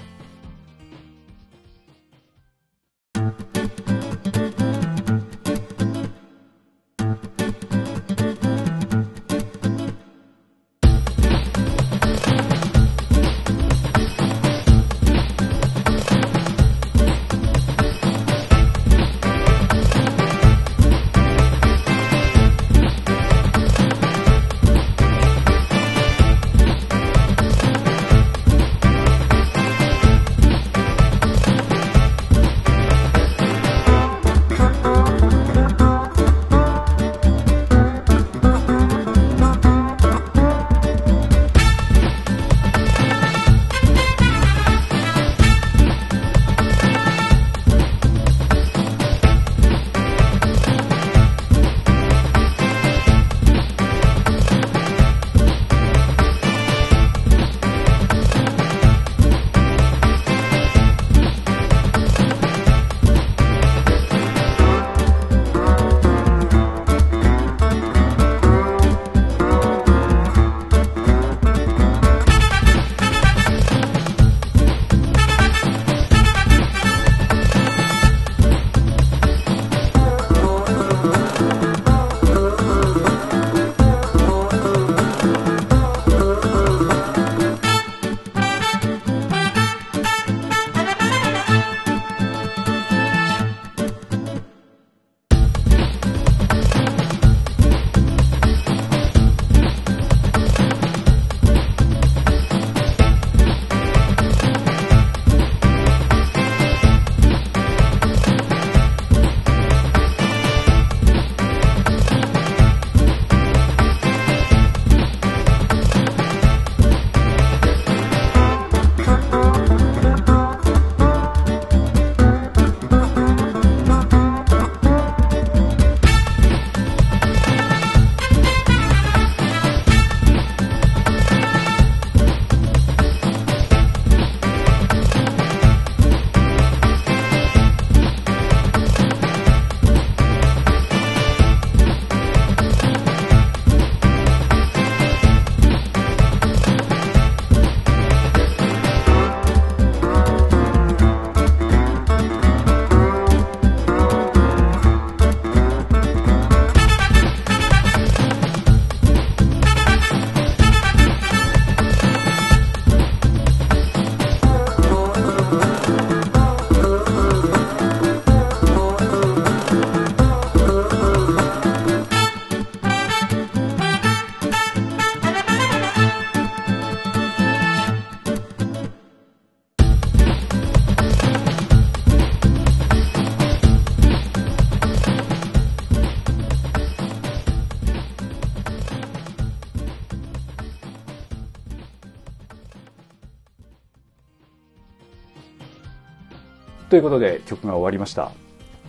いうことで曲が終わりました。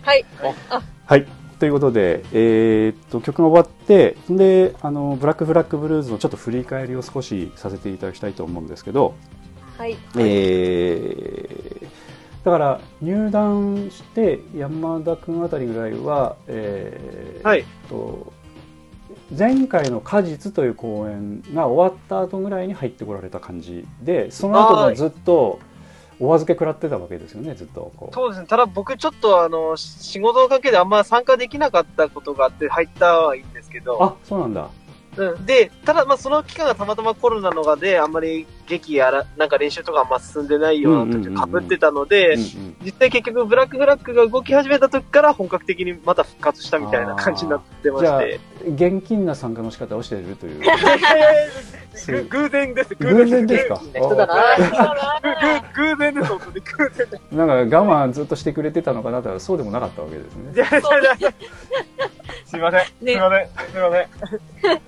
はい。はい。ということで、えーっと、曲が終わって、で、あの、ブラックフラッグブルーズのちょっと振り返りを少しさせていただきたいと思うんですけど、はい。えーだから入団して山田君あたりぐらいは、えーはいと前回の「果実」という公演が終わった後ぐらいに入ってこられた感じでその後もずっとお預け食らってたわけですよねずっとこう。そうですね。ただ僕ちょっとあの、仕事関係であんま参加できなかったことがあって入ったはいいんですけど、あそうなんだ。うん。で、ただ、まあ、その期間がたまたまコロナのがで、あんまり劇やら、なんか練習とかあんま進んでないような時うんうんうんうん被ってたので、うんうん実際結局、ブラックフラッグが動き始めた時から本格的にまた復活したみたいな感じになってまじゃあして。現金な参加の仕方をしているという 偶然です、偶然ですか？いい人だな。ぐぐ偶然です、本当に。偶然です。なんか我慢ずっとしてくれてたのかなとはそうでもなかったわけですねすいません。すいません。すいません。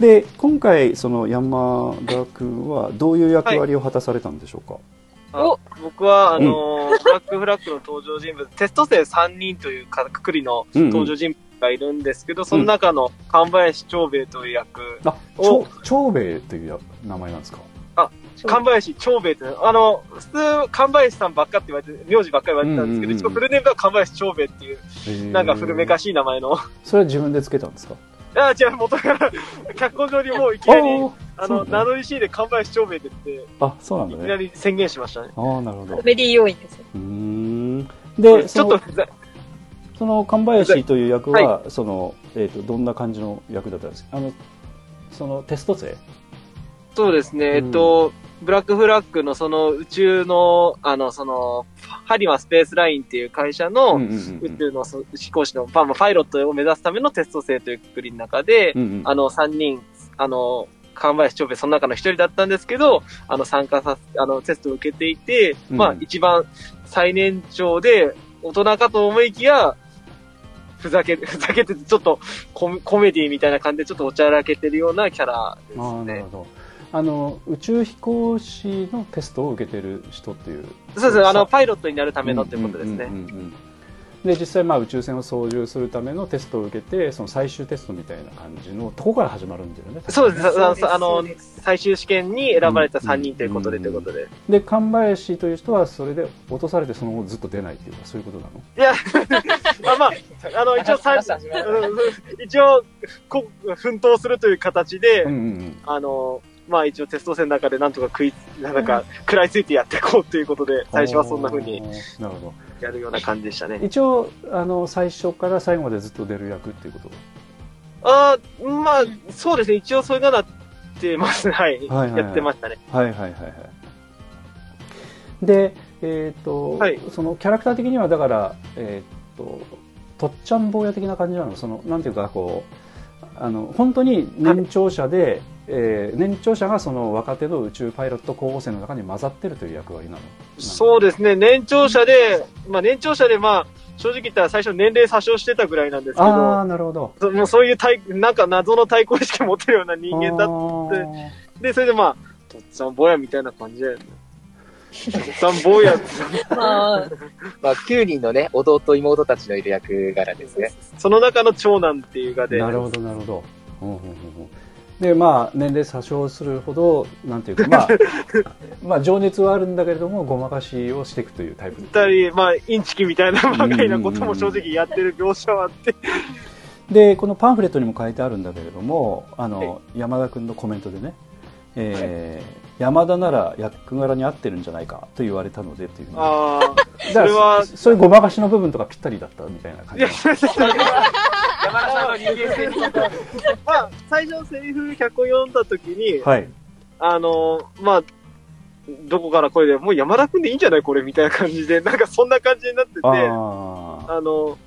で今回その山田君はどういう役割を果たされたんでしょうか、あ僕は、あのーブラックフラッグの登場人物、テスト生3人というかくくりのうんうん。登場人物がいるんですけど、その中の神林長兵衛という役、あお長長兵衛というや名前なんですか？神林長兵衛って、あの、普通、神林さんばっかって言われて、名字ばっかり言われてたんですけど、うんうんうん一応フルネームは神林長兵衛っていう、なんか古めかしいしい名前の。それは自分でつけたんですか？あ、違う、元から、脚本上にもういきなり、あの、そうなんだ。名乗り C で神林長兵衛って言って、あそうなんいきだねなり宣言しましたね。ああなるほど。コメディ要員ですよ。うーん。でちょっとそのふざ、その神林という役は、そのえー、とどんな感じの役だったんですか？あのそのテスト生？そうですね、うん。えっと、ブラックフラッグのその宇宙の、あの、その、ハリマスペースラインっていう会社の宇宙のそ飛行士の、まあ、まあパイロットを目指すためのテスト生というくくりの中で、うんうんあの、3人、あの、神林長兵衛その中の一人だったんですけど、あの、参加させ、あの、テストを受けていて、うんまあ、一番最年長で、大人かと思いきや、ふざけ、ふざけてて、ちょっとコメコメディみたいな感じで、ちょっとおちゃらけてるようなキャラですね。ほどあの宇宙飛行士のテストを受けてる人っていうそうです。あの、パイロットになるためのってことですね。うんうんうんうんで実際まあ宇宙船を操縦するためのテストを受けてその最終テストみたいな感じのとこから始まるんだよね。そうです。あのそうです。あのそうです。最終試験に選ばれた3人ということで、ということで。で神林という人はそれで落とされてその後ずっと出ないっていうかそういうことなの？いや、あまあ、あの、一応 一応、こ奮闘するという形で、うんうんあの、まあ一応テスト戦の中でなんとか食い、なんか、食らいついてやっていこうということで、最初はそんな風になるほやるような感じでしたねど。一応あの最初から最後までずっと出る役っていうこと？ああ、まあ、そうですね。一応それがなってますね。はい。はいはいはいやってましたね。はいはいはいはいでえっ、と、はいそのキャラクター的にはだからえっ、ととっちゃん坊や的な感じなの？そのなんていうかこうあの本当に年長者で、えー年長者がその若手の宇宙パイロット候補生の中に混ざってるという役割なの？そうですね。年長者で、まあ年長者でまあ、正直言ったら最初年齢詐称してたぐらいなんですけあどあ、なるほど。そもうそういう対、なんか謎の対抗意識を持ってるような人間だだで、それでまあ、とっつぁん坊やみたいな感じだよね。とっつぁん坊や、まあ、まあ、9人のね、弟、妹たちのいる役柄ですね。その中の長男っていうがで、なるほどなるほど。ほうほうほうでまあ年齢詐称するほどなんていうかまあ まあ情熱はあるんだけれどもごまかしをしていくというタイプ。二人、まあ、インチキみたいなばかりなことも正直やってる描写はあって、でこのパンフレットにも書いてあるんだけれどもあの、山田君のコメントでね、えー山田なら役柄に合ってるんじゃないかと言われたのでっていうああ、それはそそういうごまかしの部分とかぴったりだったみたいな感いじや、山田さんの人間性に。まあ、最初セリフ100を読んだ時に、はい。あの、まあ、どこから声で、もう山田くんでいいんじゃないこれみたいな感じで、なんかそんな感じになってて、ああの、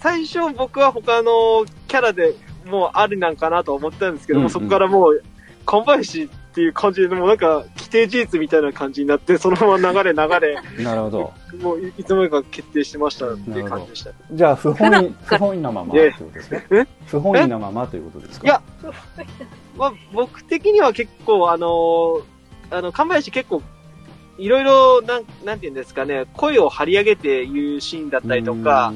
最初僕は他のキャラでもうありなんかなと思ったんですけども、うんうん。そこからもう、神林っていう感じで、もうなんか、規定事実みたいな感じになって、そのまま流れ流れ、あ なるほど。もういいつの間にか決定してましたっていう感じでした。じゃあ不本意不本意なままということですか？え不本意なままということですか？いやまあ、僕的には結構、あのーあの、神林結構、いろいろ、なん、なんていうんですかね、声を張り上げて言うシーンだったりとか、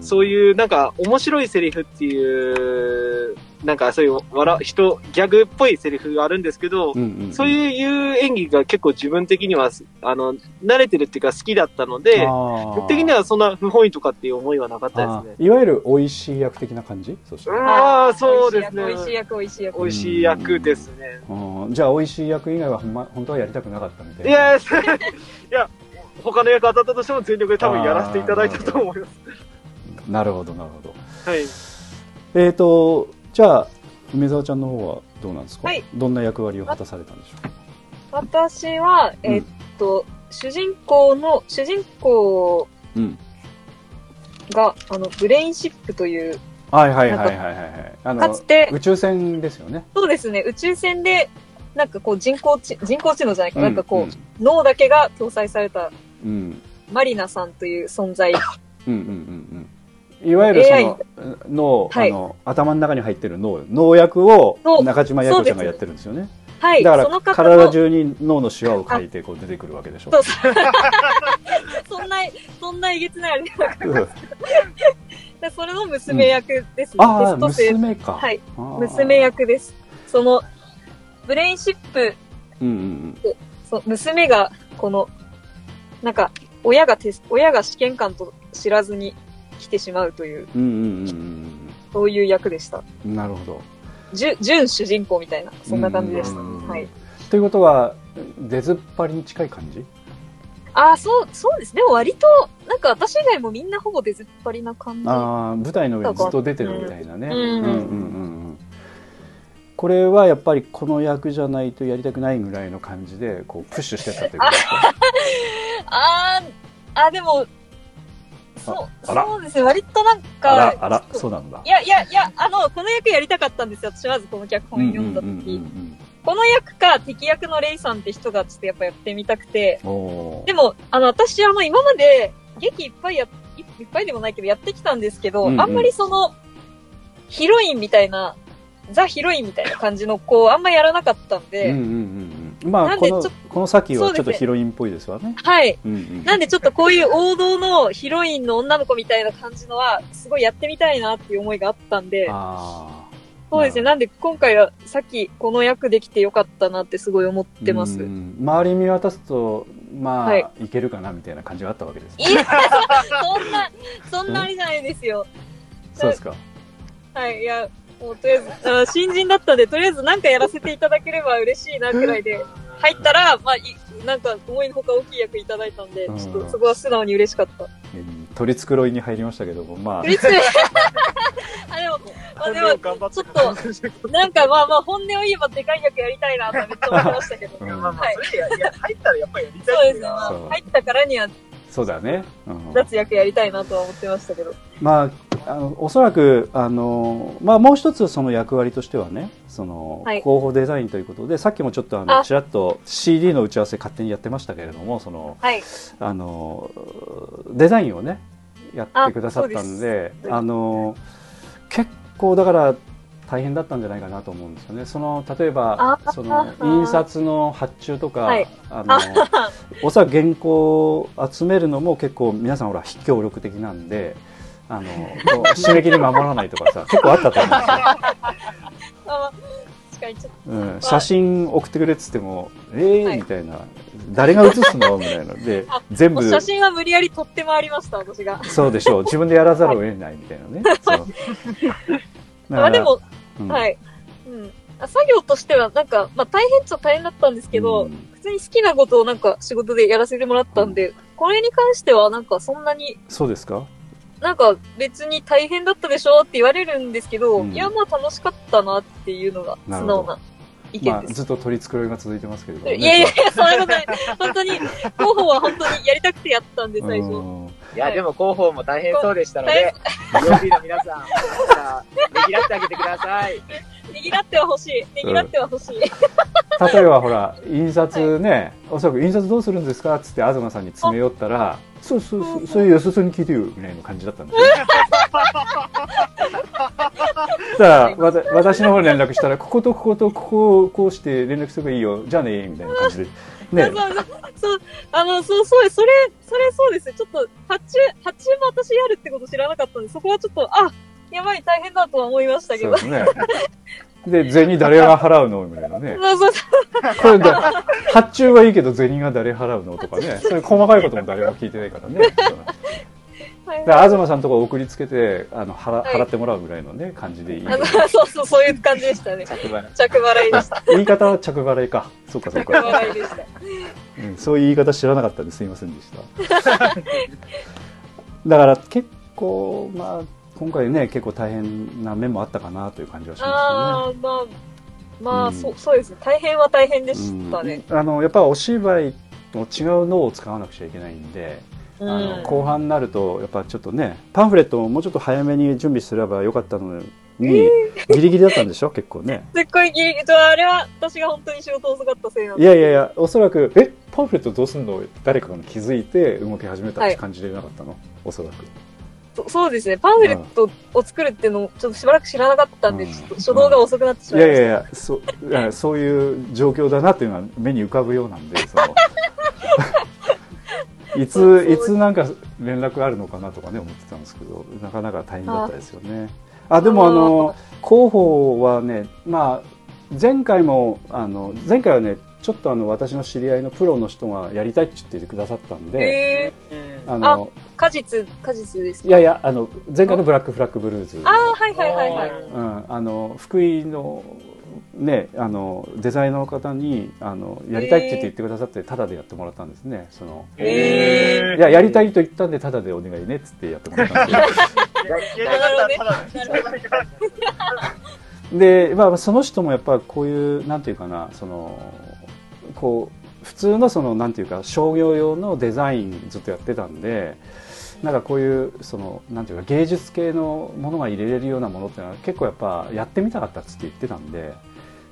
そういう、なんか、面白いセリフっていう、なんか、そういう、笑う、人、ギャグっぽいセリフがあるんですけど、うんうんうんそういう演技が結構自分的には、あの、慣れてるっていうか好きだったので、僕的にはそんな不本意とかっていう思いはなかったあですね。ーいわゆる美味しい役的な感じ？そしたらああ、そうですね。美味しい役、美味しい役。美味しい役ですね。うんじゃあ美味しい役以外はほん、ま、本当はやりたくなかったみたいな。いやいや、いや、他の役当たったとしても全力で多分やらせていただいたと思います。なるほど、なるほど。はい。えっ、と、じゃあ、梅沢ちゃんの方はどうなんですか、はいどんな役割を果たされたんでしょう？か私は、うんえっと、主人公の、主人公うん。が、あの、ブレインシップという、はいはいはいはいはいはい。あのかつて、宇宙船ですよね？そうですね、宇宙船で、なんかこう人工知、人工知能じゃないか、なんかこう、うん脳だけが搭載されたうん。マリナさんという存在。うんうんうんうん。いわゆるその脳、はいあの頭の中に入ってる脳脳役をそう中島彩子ちゃんがやってるんですよね。はい、だから体中に脳のシワを書いてこう出てくるわけでしょ。そう そんな、そんなえげつないなくうんでそれの娘役ですね。ああテスト生娘か。はい、娘。役です。その、ブレインシップ、うんうんそう娘が、この、なんか、親がテス親が試験官と知らずに来てしまうという、うん。うんうんうんそういう役でした。なるほど。準、準主人公みたいな、そんな感じでした。うんはい。ということは出ずっぱりに近い感じ？ああ、そう、そうです。でも割と、なんか私以外もみんなほぼ出ずっぱりな感じ。ああ舞台の上にずっと出てるみたいなね。うんうんうんうんうんこれはやっぱりこの役じゃないとやりたくないぐらいの感じでこうプッシュしてたということですか。あー、あ、でも、そう、あらそうですね。割となんか、あらあらそうなんだい。やいやいや、あの、この役やりたかったんですよ。私まずこの脚本読んだ時、この役か敵役のレイさんって人がちょっとやっぱやってみたくて、でも、あの、私あの、今まで劇いっぱいや、いいっぱいでもないけどやってきたんですけど、うんうんあんまりその、ヒロインみたいな、ザ・ヒロインみたいな感じの子、あんまやらなかったんで、うんうんうんうん。まあこのこの先はちょっとヒロインっぽいですわね。はい。うんうん。なんでちょっとこういう王道のヒロインの女の子みたいな感じのは、すごいやってみたいなっていう思いがあったんで、ああ。そうですね。なんで今回はさっきこの役できてよかったなってすごい思ってます。うん周り見渡すとまあ、はいい、けるかなみたいな感じがあったわけです、いや、そんな、そんなあれじゃないですよ。そうですか。はい、いや、もうとりあえず、あ新人だったんで、とりあえずなんかやらせていただければ嬉しいなくらいで、入ったら、まあ、いなんか思いのほか大きい役いただいたんで、うんちょっとそこは素直に嬉しかった。うん取り繕いに入りましたけどもまあ嬉しい。あ、でも、まあでも、ちょっと、なんかまあまあ本音を言えばでかい役やりたいなとめっちゃ思ってましたけど。うんまあまあはい、それやいや入ったらやっぱりやりたそうですね。入ったからにはそうだね、うん脱役やりたいなとは思ってましたけど。まあ、あのおそらくあの、まあ、もう一つその役割としてはねその、はい広報デザインということでさっきもちょっとあのあちらっと CD の打ち合わせ勝手にやってましたけれどもそのはい。あのデザインをねやってくださったんであの結構だから大変だったんじゃないかなと思うんですよね。その例えばあその印刷の発注とか、はいあの おそらく原稿を集めるのも結構皆さんほら非協力的なんで。あの締め切り守らないとかさ 結構あったと思うんですよ、あ確かにちょっうん、写真送ってくれっつってもええーはい。みたいな。誰が写すの？みたいな。で全部。と、写真は無理やり撮って回りました、私が。そうでしょう。自分でやらざるを得ないみたいなね。そう。だからまあでも、うん。はい。うん。あ作業としては、なんか、まあ大変っちゃ大変だったんですけど、うん。普通に好きなことをなんか仕事でやらせてもらったんで、これに関してはなんかそんなに、そうですか？なんか別に大変だったでしょって言われるんですけど、うんいやまあ楽しかったなっていうのが素直な意まあ、見です。ずっと取り繕いが続いてますけれども、ね、いやいやいや、そんなことない。本当に、広報は本当にやりたくてやったんで、最初。うんいや、でも広報も大変そうでしたので、POD の皆さん、ねぎらってあげてください。ねぎらっては欲しい。ねぎらっては欲しい。例えばほら印刷ね、おそらく印刷どうするんですかっつって東さんに詰め寄ったら「そうそうそう。そういう安さに聞いてよ」みたいな感じだったんですよだからわた私の方に連絡したら「こことこことここをこうして連絡すればいいよ。じゃあね」みたいな感じで。ね。そうあの、そう、そう、それ、それそうですね。ちょっと、発注、発注も私やるってこと知らなかったんで、そこはちょっと、あ、やばい、大変だとは思いましたけど。そうですねで銭誰が払うの？みたいなね。そうそう。これだ発注はいいけど銭が誰払うの？とかね。そういう細かいことも誰も聞いてないからね。はい。だから東さんとか送りつけてあの払はい。払ってもらうぐらいのね感じでいい、そうそう、そういう感じでしたね。着払い。着払いでした。言い方は着払いか。そうかそう着か、払いでした。うん、そういう言い方知らなかったんですいませんでした。だから結構まあ今回ね結構大変な面もあったかなという感じはしまああ、まあ、まあ、うんそう、そうですね。大変は大変ですね。したね。うんあのやっぱお芝居と違う脳を使わなくちゃいけないんで、うん。あの後半になるとやっぱちょっとねパンフレットをもうちょっと早めに準備すればよかったのに、ギリギリだったんでしょ？結構ね。すっごいギリギリ、あれは私が本当に仕事遅かったせいなんいでやいやいや、おそらく、え、パンフレットどうすんの？誰かが気づいて動き始めたって感じでなかったの、おそらく。そそうですね。パンフレットを作るっていうのをちょっとしばらく知らなかったんで、うんちょっと初動が遅くなってしいまいました。やいやいや、そいやそういう状況だなっていうのは目に浮かぶようなんで、その いつ、いつなんか連絡あるのかなとかね、思ってたんですけど、なかなか大変だったですよね。あ、でもあの、広報はね、まあ、前回も、あの、前回はね、ちょっとあの、私の知り合いのプロの人がやりたいって言ってくださったんで、えうんあの、ー、果実、果実ですか？いやいや、あの、前回のブラックフラッグブルーズ。ああ、はいはいはいはい。うん、あの福井のねあのデザイナーの方にあのやりたいって言って言ってくださってタダでやってもらったんですね。そのえいややりたいと言ったんでタダでお願いねっつってやってもらったんでやりたかったらただなるほどで、まあ、その人もやっぱこういうなんていうかなそのこう普通のそのなんていうか商業用のデザインずっとやってたんでなんかこういうそのなんていうか芸術系のものが入れれるようなものっていうのは結構やっぱやってみたかったっつって言ってたんで。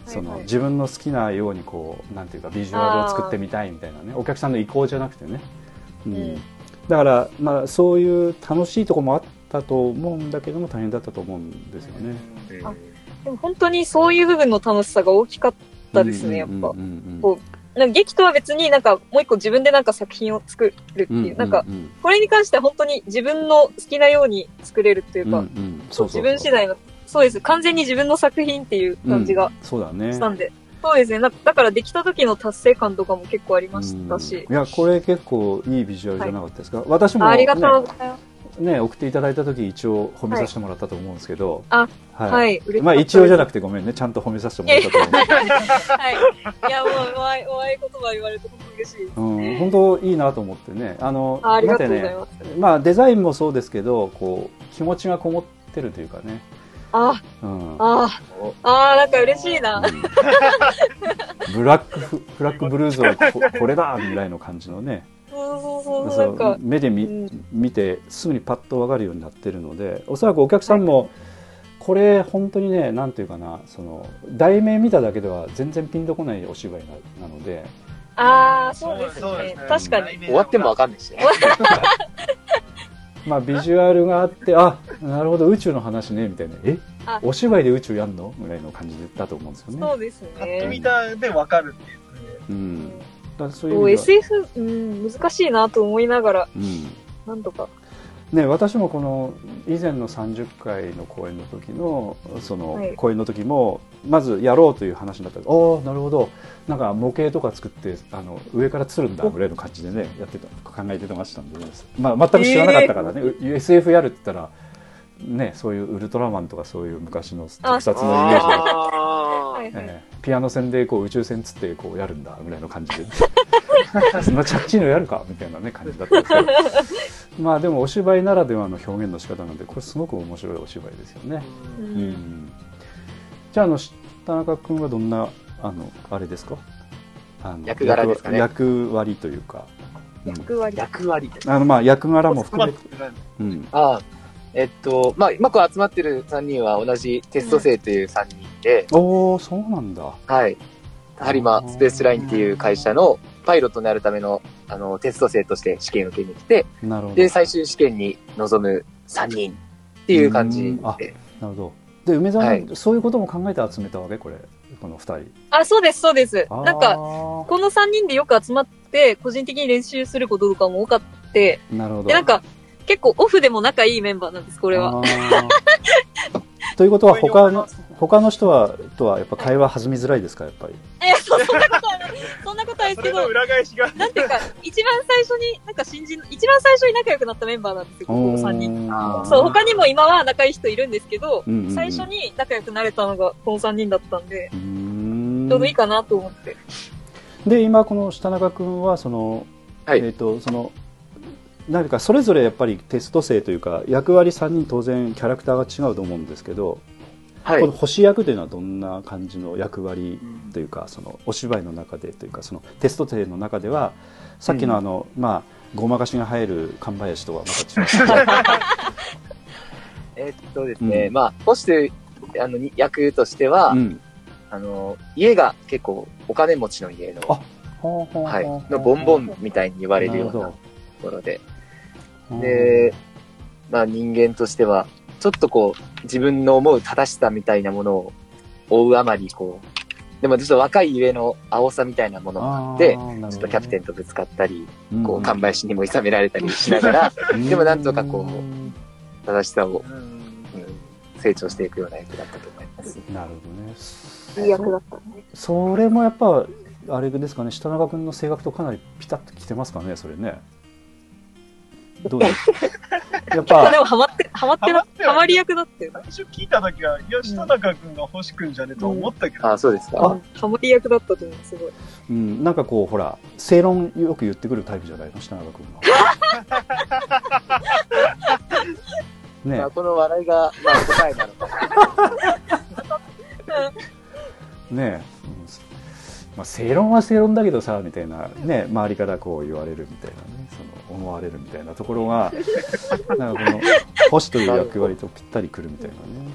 その自分の好きなようにこうなんていうかビジュアルを作ってみたいみたいなねお客さんの意向じゃなくてね、うんうんだから、まあ、そういう楽しいところもあったと思うんだけども大変だったと思うんですよね。でも本当にそういう部分の楽しさが大きかったですね、やっぱ。うんうんこなんか劇とは別になんかもう一個自分でなんか作品を作るってうんいう、なんかううんこれに関しては本当に自分の好きなように作れるっていうか、うんうんそう自分次第の、そうです。完全に自分の作品っていう感じがうんそうだねしたんで。そうですね。なだからできた時の達成感とかも結構ありましたしうん。いやこれ結構いいビジュアルじゃなかったですか、私も、あね、ありがとうございます。ね送っていただいた時一応褒めさせてもらったと思うんですけど、あはいはい。嬉しかったまあ一応じゃなくくてごめんねちゃんと褒めさせてもらったと思うはい。いや、もう、おあい、おあい言葉言われると本当に嬉しいです。うん、本当いいなと思ってね。あの、あありがとうございます。ね、まあデザインもそうですけど、こう、気持ちがこもってるというかね。あ、うん。あ、ああ、なんか嬉しいな。うんブラックフ、ブラックブルーズはここれだみたいな感じのね。そうそうそう、そなんかう、目で見,、うん見てすぐにパッとわかるようになってるので、おそらくお客さんも、これ本当にね、なんていうかな、その、題名見ただけでは全然ピンとこないお芝居ななので、ああ、そうですねね。確かに。終わってもわかんないしね。まあビジュアルがあって、あ、なるほど、宇宙の話ね、みたいな、え？あお芝居で宇宙やんの？ぐらいの感じだと思うんですよね。そうですパッと見ね。たでわかるっていうね。うん。だそういう意 SF、うん、難しいなと思いながら、うん。なんとか。ね、私もこの以前の30回の公演の時のそのはい。公演の時もまずやろうという話になった。らおおなるほど。なんか模型とか作ってあの上から釣るんだぐらいの感じでねやってた考えてましたんで、ね、まあ、全く知らなかったからね、う SF やるって言ったらねそういうウルトラマンとかそういう昔の特撮のイメージはいはい。ええ。ピアノ線でこう宇宙船つってこうやるんだぐらいの感じで。そんなチャッチーのやるかみたいなね感じだったんですけど。まあでもお芝居ならではの表現の仕方なんでこれすごく面白いお芝居ですよね、ううん。ん、じゃああの田中君はどんなあのあれですか？あの役柄ですかね。役役割というか、うん。役割。役割。あのまあ役柄も含めて、て。うん。ああ、えっと、まあ、今こう集まってる3人は同じテスト生という3人で、おおそうなんだ。はい。ハリマスペースラインっていう会社のパイロットになるための、あの、テスト生として試験を受けに来て、なるほど。で、最終試験に臨む3人っていう感じで。なるほど。で梅沢さん、はい。そういうことも考えて集めたわけ？これこの2人。あ、そうです、そうです。なんか、この3人でよく集まって、個人的に練習することとかも多かって、なるほど。で、なんか、結構オフでも仲いいメンバーなんです、これは。ということは他の他の人はとはやっぱ会話弾みづらいですかやっぱり？いや、そそんなことはない。そんなことはですけど裏返しが。なんていうか、一番最初に、なんか新人の、一番最初に仲良くなったメンバーなんですよ、ここ3人。そう、他にも今は仲いい人いるんですけど、うんうんうん最初に仲良くなれたのがこの3人だったんで、んちょうどいいかなと思って。で今この下中君はその、はいえっ、とその何かそれぞれやっぱりテスト生というか役割3人当然キャラクターが違うと思うんですけど、はい。この。星役というのはどんな感じの役割というかそのお芝居の中でというかそのテスト生の中ではさっきのあの、まあごまかしが入る神林とはまた違う。えっとですね、うん。まあ、ホストあの、に役としては、うん。あの、家が結構お金持ちの家の、はい、のボンボンみたいに言われるようなところで、で、まあ人間としては、ちょっとこう、自分の思う正しさみたいなものを追うあまり、こう、でもちょっと若いゆえの青さみたいなものがあって、ちょっとキャプテンとぶつかったり、こう、神林にも諌められたりしながら、でもなんとかこう正しさを、うん。うん成長していくような役だったと思います。なるほどね。いい役だったね。それもやっぱあれですかね。下中君の性格とかなりピタッときてますかねそれねどうですやっでぱもハマって、ハマってなハマり役だったよね。最初聞いた時は、いや、下中くんが欲しくんじゃねと思ったけど。あ、そうですあか。ハマり役だったと思う、すごい。うん、なんかこうほら正論よく言ってくるタイプじゃないの？下中君は ねまあ、この笑いが、まあ、答えなのか。ねえ、うんまあ、正論は正論だけどさみたいな、ね、周りからこう言われるみたいなね思われるみたいなところが なんかこの星という役割とぴったりくるみたいなね、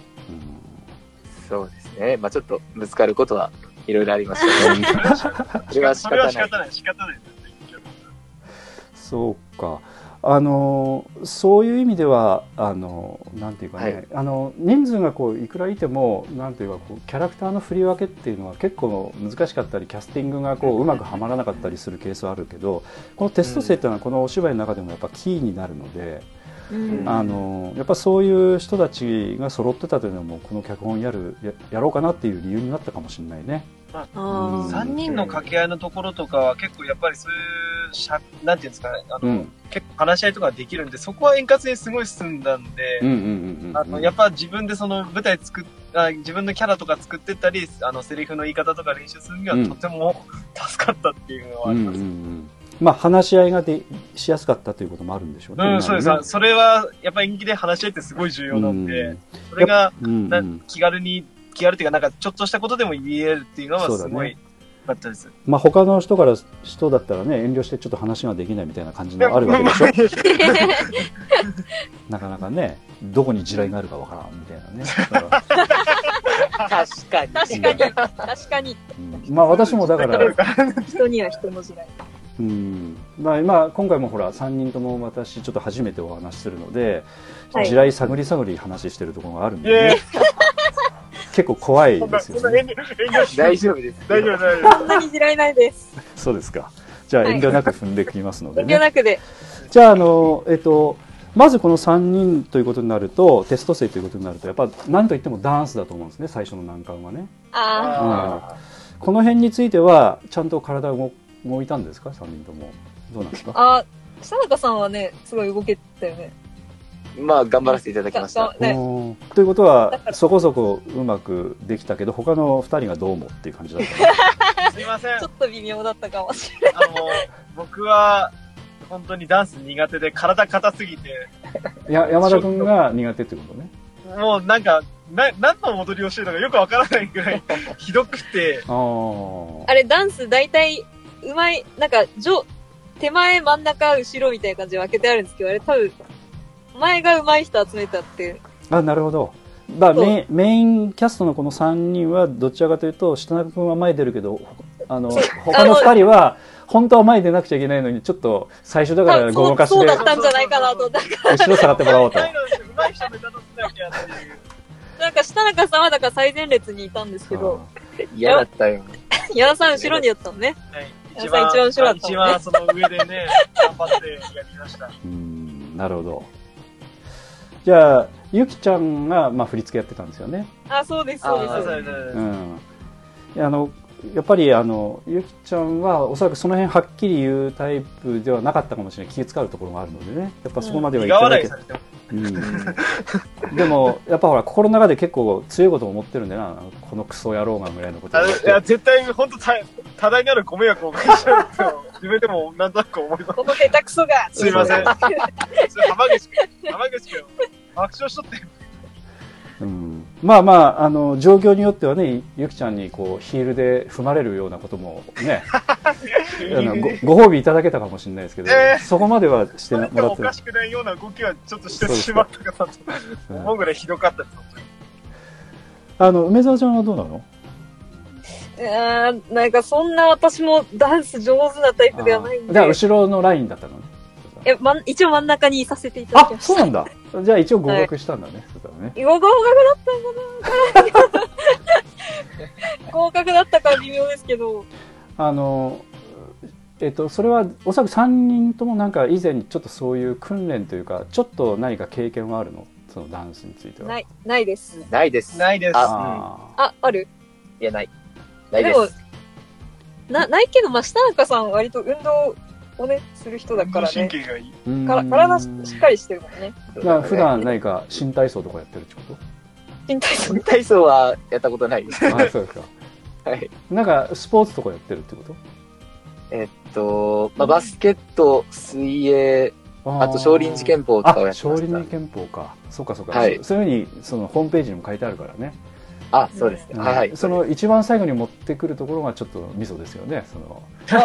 そうですね。まあちょっとぶつかることはいろいろありましたね。それは仕それは方ない。仕方ない、仕方ない。そうかあのそういう意味ではあのなんていうかね、はい。あの人数がこういくらいてもなんていうかこうキャラクターの振り分けっていうのは結構難しかったりキャスティングがこううまくはまらなかったりするケースはあるけどこのテスト生っていうのはこのお芝居の中でもやっぱキーになるので、うん。あのやっぱそういう人たちが揃ってたというのもこの脚本やるややろうかなっていう理由になったかもしれないね。あうんー。3人の掛け合いのところとかは結構やっぱりそういうしゃ、なんていうんですかね、あの、うん。結構話し合いとかできるんで、そこは円滑にすごい進んだんで、あの、やっぱ自分でその舞台作っあ自分のキャラとか作ってったり、あの、セリフの言い方とか練習するにはうん。とても助かったっていうのはあうんうんうります。ん。まあ話し合いがでしやすかったということもあるんでしょうね。うん、そうです。今それは、やっぱ演技で話し合いってすごい重要なんうでん、それが、う気軽に、気軽っていうか、なんかちょっとしたことでも言えるっていうのはすごい、良かったです。まあ他の人から人だったらね遠慮してちょっと話ができないみたいな感じのあるわけでしょ？なかなかねどこに地雷があるかわからんみたいなね。確かに。確かに、確かに、うん。まあ私もだから、人には人の時代。うん。まあ、今今回もほら3人とも私ちょっと初めてお話しするので、はい。地雷探り探り話してるところがあるんでね結構怖いですよね大丈夫です。大丈夫、大丈夫。そんなに地雷ないです。そうですかじゃあはい遠慮なく踏んできますので遠ね、慮なくで。じゃあ、あの、えっと、まずこの3人ということになると、テスト生ということになると、やっぱ何といってもダンスだと思うんですね、最初の難関はね。あこの辺については、ちゃんと体動動いたんですか、3人とも。どうなんですあ。か？あ、下中さんはね、すごい動けたよね。まあ、頑張らせていただきました。ねということは、そこそこうまくできたけど、他の2人がどうもっていう感じだった すいませんちょ。っと微妙だったかもしれない。あの、僕は、本当にダンス苦手で、体硬すぎて、のや山田君が苦手ってことね。もうなんか、な、何の踊りをしてるのかよくわからないぐらい ひどくて、あれ、ダンス大体、うまい、なんか、上、手前、真ん中、後ろみたいな感じで分けてあるんですけど、あれ多分、前が上手い人集めたって、あなるほど、まあ、メインメインキャストのこの3人はどちらかというと下中君は前に出るけどあの他の2人は本当は前に出なくちゃいけないのにちょっと最初だからごまかしでそうだったんじゃないかなと。だから後ろ下がってもらおうと なんか、下中さんはだから最前列にいたんですけど、嫌だったよ。矢田さん後ろにやったのね。はい。一番一番後ろだったもんね一番その上でね、頑張ってやりました。うんなるほどじゃあゆきちゃんが、まあ、振り付けやってたんですよね。あ、そうです、そうです。うん。あのやっぱりあのゆきちゃんはおそらくその辺はっきり言うタイプではなかったかもしれない。気使うところがあるのでね。やっぱそこまでは苦言ってないけど。うん、でもやっぱほら心の中で結構強いことを思ってるんだよな。このクソ野郎がぐらいのこといや、絶対、本当た多大なるご迷惑をおかけしちゃうと、自分でもなんとなく思います。この下手くそが。すいません。浜口君、浜口君、爆笑しとって。うん、まあまああの状況によってはねゆきちゃんにこうヒールで踏まれるようなこともね あのごご褒美いただけたかもしれないですけど、えー。そこまではしてもらってない。かしくないような動きはちょっとしてしまったかなと。思うぐらいひどかったです。あの梅沢ちゃんはどうなの？あーなんかそんな私もダンス上手なタイプではないんで。あー。じゃあ後ろのラインだったのねえ、まん、一応真ん中にいさせていただきあました。そうなんだじゃあ一応合格したんだね、そうだね合格だったんかな合格だったか微妙ですけど。あのえっとそれはおそらく3人ともなんか以前にちょっとそういう訓練というかちょっと何か経験はあるの？そのダンスについてはない、ないです。ないです。ないです。ああ、ある？いや、ない。ないででもす。な、ないけど、まあ、下中さん割と運動をね、する人だから神。経がいい。から体しっかりしてるもんね。だから普段何か新体操とかやってるってこ身体操。体操はやったことないです。あそうですかはい。なんかスポーツとかやってるってことえっと、まあ、バスケット、水泳、あと少林寺拳法とかをやってました少林寺。拳法かそうかそうか、はいそそういうふうにそのホームページにも書いてあるからね、あ、そうですね。はいはい。その一番最後に持ってくるところがちょっとミソですよねその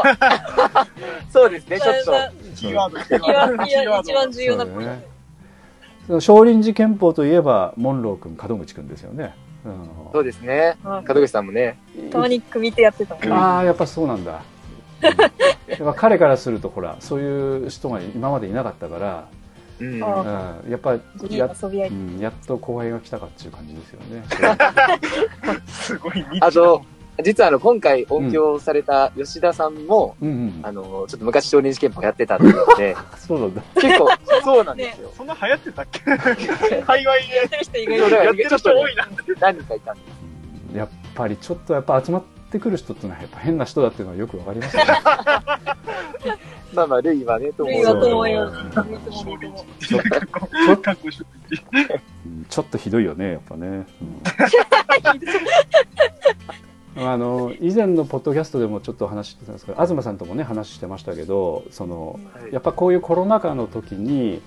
そうですね、ちょっと。キーワード、キーいやワード。いや一番重要なそうだよねその少林寺拳法といえばモンロー君門口君ですよね、うんそうですね。はい門口さんもね。たまに組み手やってたもん。ああやっぱそうなんだ、うん彼からするとほらそういう人が今までいなかったから、うん。あうん、やっぱいいや,、っと後輩が来たかっていう感じですよね。すごいあと、実はあの、今回音響された吉田さんも、あの、ちょっと昔少林寺拳法やってたっていうので、そうなんだ。結構、そうなんですよ。そんな流行ってたっけ？界隈でやってる人意外そうだからやってる人多いな。何人かいたんです。うんやっぱりちょっとやっぱ集まってくる人っていうのはやっぱ変な人だっていうのはよくわかりますねまあまあ、ルイはね、と思う。ルイはとちょっとひどいよねやっぱね、うん。あの以前のポッドキャストでもちょっと話してたんですけど東さんともね話してましたけどそのやっぱこういうコロナ禍の時に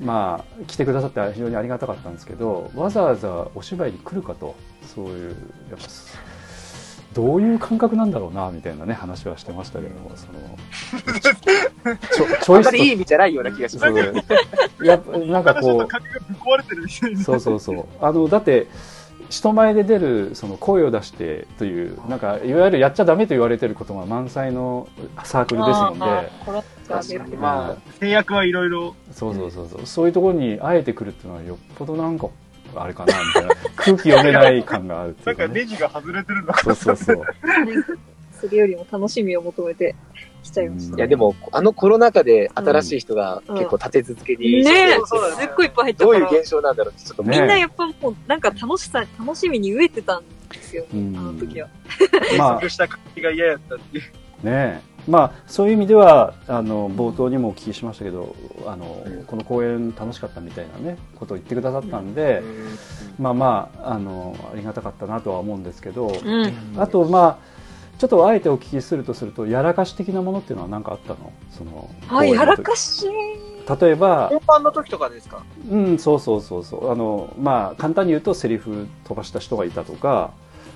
まあ来てくださって非常にありがたかったんですけどわざわざお芝居に来るかとそういうやっぱどういう感覚なんだろうなみたいなね話はしてましたけどもそのちょチョあんまイスとりいい意味じゃないような気がします。そうやっぱなんかこと髪がぶっ壊れてるみたいな。うそうそうそうあのだって人前で出るその声を出してというなんかいわゆるやっちゃダメと言われてることが満載のサークルですので。まあま制約はいろいろ。そうそうそうそうそういうところにあえて来るっていうのはよっぽどなんかあれかなみたいな。空気読めない感があるってないんかうかね ネジが外れてるのかそうそうそう。それよりも楽しみを求めて来ちゃいました。あ、いやでも、あのコロナ禍で新しい人が結構立て続けに、ねえ、そうそうだねすっごいいっぱい入ったどういう。現象なんだろうってちょっと、ねみんなやっぱもう、なんか楽しさ、楽しみに飢えてたんですよ、うん。あの時は。ま閉塞 した感じが嫌やったっていう。あねまあそういう意味ではあの冒頭にもお聞きしましたけどあのこの公演楽しかったみたいなねことを言ってくださったんで、まあまああのありがたかったなとは思うんですけど、うん。あとまあちょっとあえてお聞きするとするとやらかし的なものっていうのは何かあったの？そのはい、やらかし。例えば本番の時とかですか？うんそうそうそうそう。あのまあ簡単に言うとセリフ飛ばした人がいたとか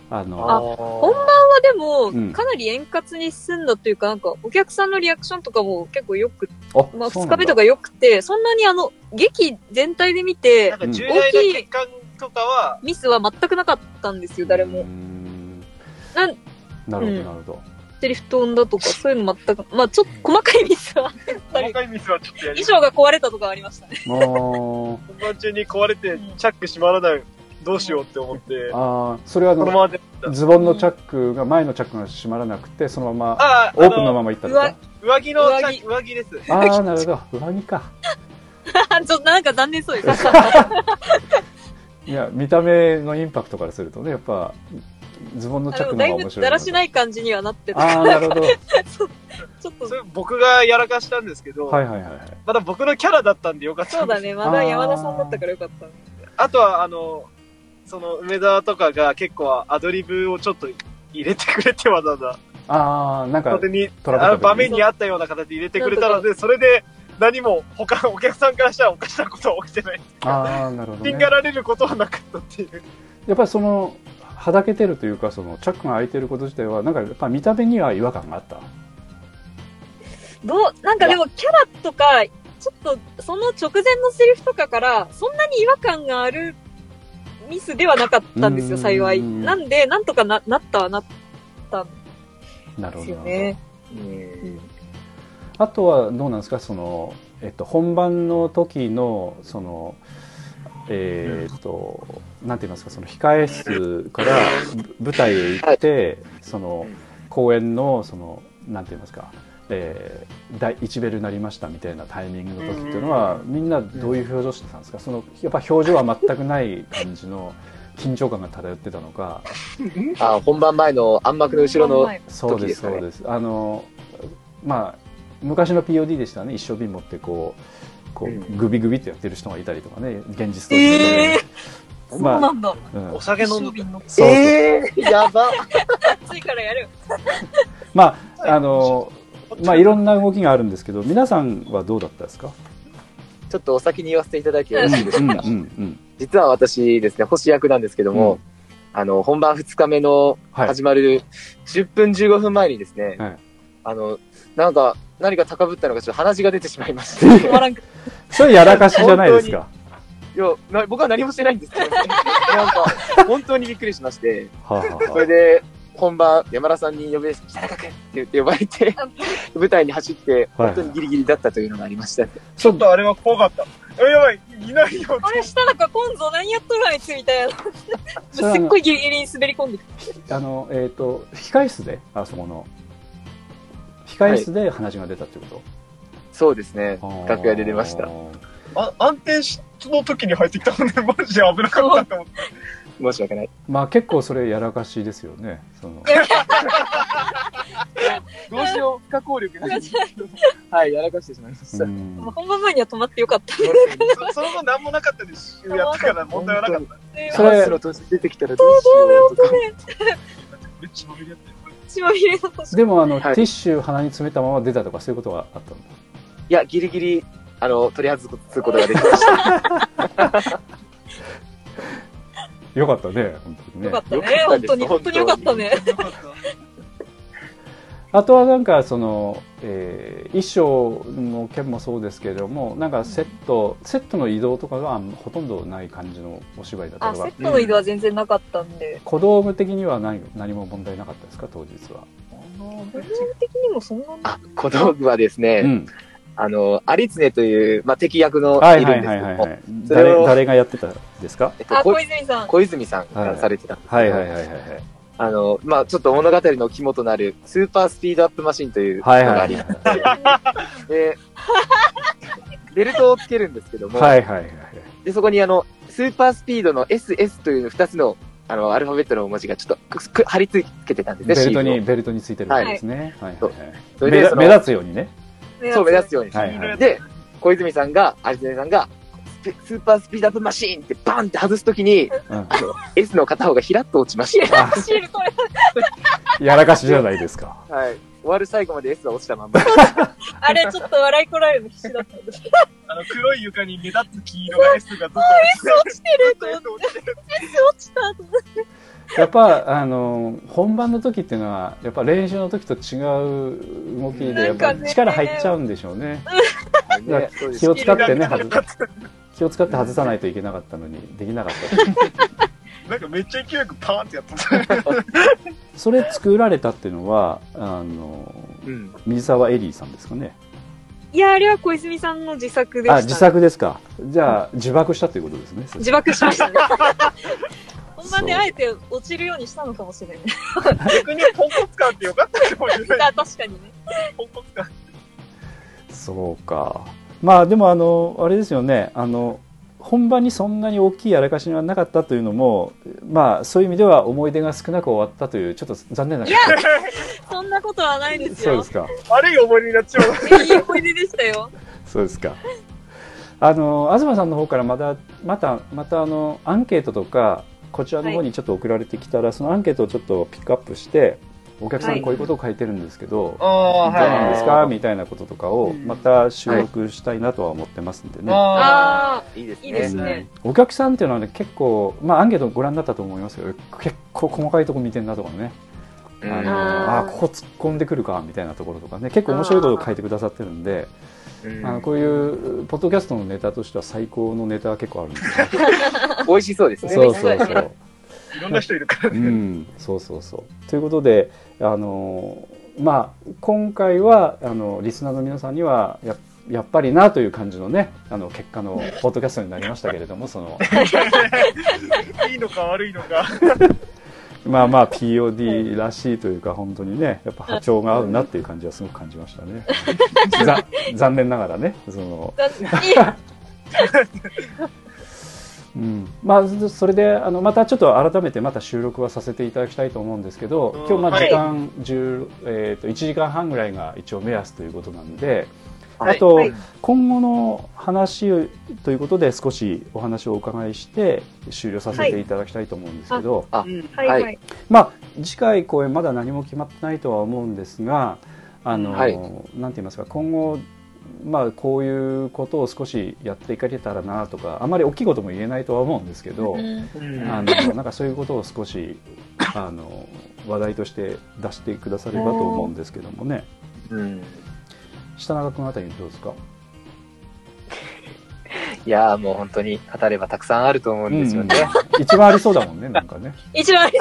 あのあ本番はでも、うん。かなり円滑に進んだというか、なんか、お客さんのリアクションとかも結構よく、あまあ、そうなんだ。二日目とかよくて、そんなにあの、劇全体で見てなん、か重大な欠陥とかは、ミスは全くなかったんですよ、誰うーも。ん。なんなるほどうん。なるほど、セリフ飛んだとか、そういうの全く、まあ、ちょっと細かいミスはあった。り細、かいミスはちょっとやり衣装が壊れたとかありましたね。本番中に壊れて、チャック閉まらない、どうしようって思って、あーそれはあのこのままで、ズボンのチャックが前のチャックが閉まらなくてそのままああ、オープンのまま行ったとか。上着の上着。上着です。ああなるほど。上着か。ちょっとなんか残念そうです。いや見た目のインパクトからするとねやっぱズボンのチャックの方が面白いぶだらしない感じにはなってた。ああなるほど。ちょっと。そ、れ僕がやらかしたんですけど、はいはいはいはい。まだ僕のキャラだったんでよかったそうだね。まだ山田さんだったからよかった。ね。あとは、あの、その、梅田とかが結構アドリブをちょっと入れてくれてわざわざ、ああなんかに、あの場面に合ったような形で入れてくれたので、それで何も他のお客さんからしたらおかしなことは起きてない。ああなるほど、ね。ピンが、られることはなかったっていう。やっぱりそのはだけてるというかそのチャックが開いてること自体はなんかやっぱ見た目には違和感があった？どう、なんかでもキャラとか、ちょっとその直前のセリフとかから、そんなに違和感があるミスではなかったんですよ、うん。幸い。なんで、なんとかな、なったはなったんでなるほどすよね。うん。あとはどうなんですか？その、えっと、本番の時のそのえーっとなんて言いますか？その控え室からぶ舞台へ行って、その公演のそのなんて言いますか、えー、第1ベルになりましたみたいなタイミングの時っていうのは、みんなどういう表情してたんですか？そのやっぱ表情は全くない感じの緊張感が漂ってたのか。あ本番前の暗幕の後ろの、そうですそうです。あのまあ昔の POD でしたらね。一生瓶持ってこうこううグビグビってやってる人がいたりとかね。現実とえそうまあなんだ。うん。お酒飲んで。一生瓶のそうそう。えー、やば。暑いからやる。まああのまあいろんな動きがあるんですけど皆さんはどうだったですか？ちょっとお先に言わせていただいてよろしいですか、うんうんうん実は私ですね、星役なんですけども、うん。あの、本番2日目のはい。始まる10分15分前にですね、はい。あの、なんか、何か高ぶったのかちょっと鼻血が出てしまいまして。それやらかしじゃないですか？いやな僕は何もしてないんですけど、ね、なんか、本当にびっくりしまして、はあはあ。そはれで、本番、山田さんに呼べ、北中君って言って呼ばれて、舞台に走って、はい本当にギリギリだったというのがありましたね。ちょっとあれは怖かった。あやばい、いないよあれ、下中今度何やっとるあいつみたいな。すっごいギリギリに滑り込んでくる。あのえっ、と控え室であそこの控え室で話が出たってこと、そうですね。楽屋で出ました。あ安定しの時に入ってきたので、マジで危なかったと思って。申し訳ない。まあ結構それやらかしですよねその どうしよう、不可抗力なんですけど。はい、やらかしてしまいました。本番前には止まってよかった。そ その後何もなかったです。やったから問題はなかった。それハウスの途中出てきたらどうしようとか。めっちゃまみれやってる。血まみれの星。でもあの、はいティッシュ鼻に詰めたまま出たとかそういうことがあったんだいや、ギリギリ、あの、取り外すことができました。よかったね本当にね。よかったね。本当に、本当に。よかったね。あとはなんかその、えー衣装の件もそうですけれどもなんかセット、セットの移動とかがほとんどない感じのお芝居だったあ、とか。セットの移動は全然なかったんで。小道具的には何何も問題なかったですか当日は、部分的にもそんな小道具はですね、うん、あの、アリツネという、まあ、敵役のはいはいいるんですけども、はいはいはいそれを誰誰がやってたんですか？あ、えっとこ小泉さん。小泉さんがされてたんですけどはい。はいはいはいはい。あの、まあ、ちょっと物語の肝となる、スーパースピードアップマシンというのはいはいはい。がありまして、で、ベルトをつけるんですけども、はいはいはいはい。で、そこにあの、スーパースピードの SS という2つの、あの、アルファベットの文字がちょっとくく貼り付けてたんですね、ベルトにベルトについてるわけですね、はい。はいそうはい。それでその目立目立つようにねそう、目立つように。はいはいで、小泉さんが、アリツネさんが、スーパースピードアップマシーンってバンって外すときに、うん S の片方がひらっと落ちまして、あシールこれ。やらかしじゃないですかはい。終わる最後まで S は落ちたまんま。あれ、ちょっと笑いこられるの必死だったんです。あの、黒い床に目立つ黄色が S がずっと落ちてると思って。落ちてる。落ちたと思って。やっぱあの本番の時っていうのはやっぱ練習の時と違う動きでやっぱ力入っちゃうんでしょうね。だね気を使ってね外気を使って外さないといけなかったのにできなかった。なんかめっちゃ勢いよくパーンってやった。それ作られたっていうのはあのうん。水沢エリーさんですかね。いや、あれは小泉さんの自作でした、あ自作ですか。じゃあ自爆したということですね。自爆しましたね。本番であえて落ちるようにしたのかもしれない。逆にポンコツ感ってよかったかもしれない。あ確かにね。ポンコツ感。そうかまあでもあのあれですよねあの本番にそんなに大きいやらかしはなかったというのもまあそういう意味では思い出が少なく終わったというちょっと残念なことそんなことはないですよそうです。か悪い思い出になっちゃう。いい思い出でしたよ。そうですかあの東さんの方からまたまたまたあのアンケートとかこちらの方にちょっと送られてきたら、そのアンケートをちょっとピックアップしてお客さんこういうことを書いてるんですけど、ああ、どうなんですか？はいみたいなこととかをまた収録したいなとは思ってますんでね、ああいいですね。お客さんっていうのはね結構、まあ、アンケートご覧になったと思いますけど結構細かいとこ見てんなとかね。うん。あのあここ突っ込んでくるかみたいなところとかね。結構面白いことを書いてくださってるんで。うんあのこういうポッドキャストのネタとしては最高のネタは結構あるんですよ美味しそうですね。そうそうそう、いろんな人いるからうね。ん、そうそうそうということであのまあ今回はあのリスナーの皆さんにはややっぱりなという感じのねあの結果のポッドキャストになりましたけれどもその いいのか悪いのか。まあまあ POD らしいというか本当にねやっぱ波長が合うなっていう感じはすごく感じましたね。ざ残念ながらねその。うん、まあそれであのまたちょっと改めてまた収録はさせていただきたいと思うんですけどうん。今日まあはい。時間10、えー、と1時間半ぐらいが一応目安ということなんで、はいあと、はい。今後の話ということで少しお話をお伺いして終了させていただきたいと思うんですけど、あうんははい。はい。い。まあ次回公演まだ何も決まってないとは思うんですがあの、はい。なんて言いますか今後まあこういうことを少しやっていかれたらなとかあまり大きいことも言えないとは思うんですけど、うん。うん。あのなんかそういうことを少しあの話題として出してくださればと思うんですけどもね。うん。下永君あたりどうですか？いやーもう本当に語ればたくさんあると思うんですよね。うん一番ありそうだもんねなんかね。一番あり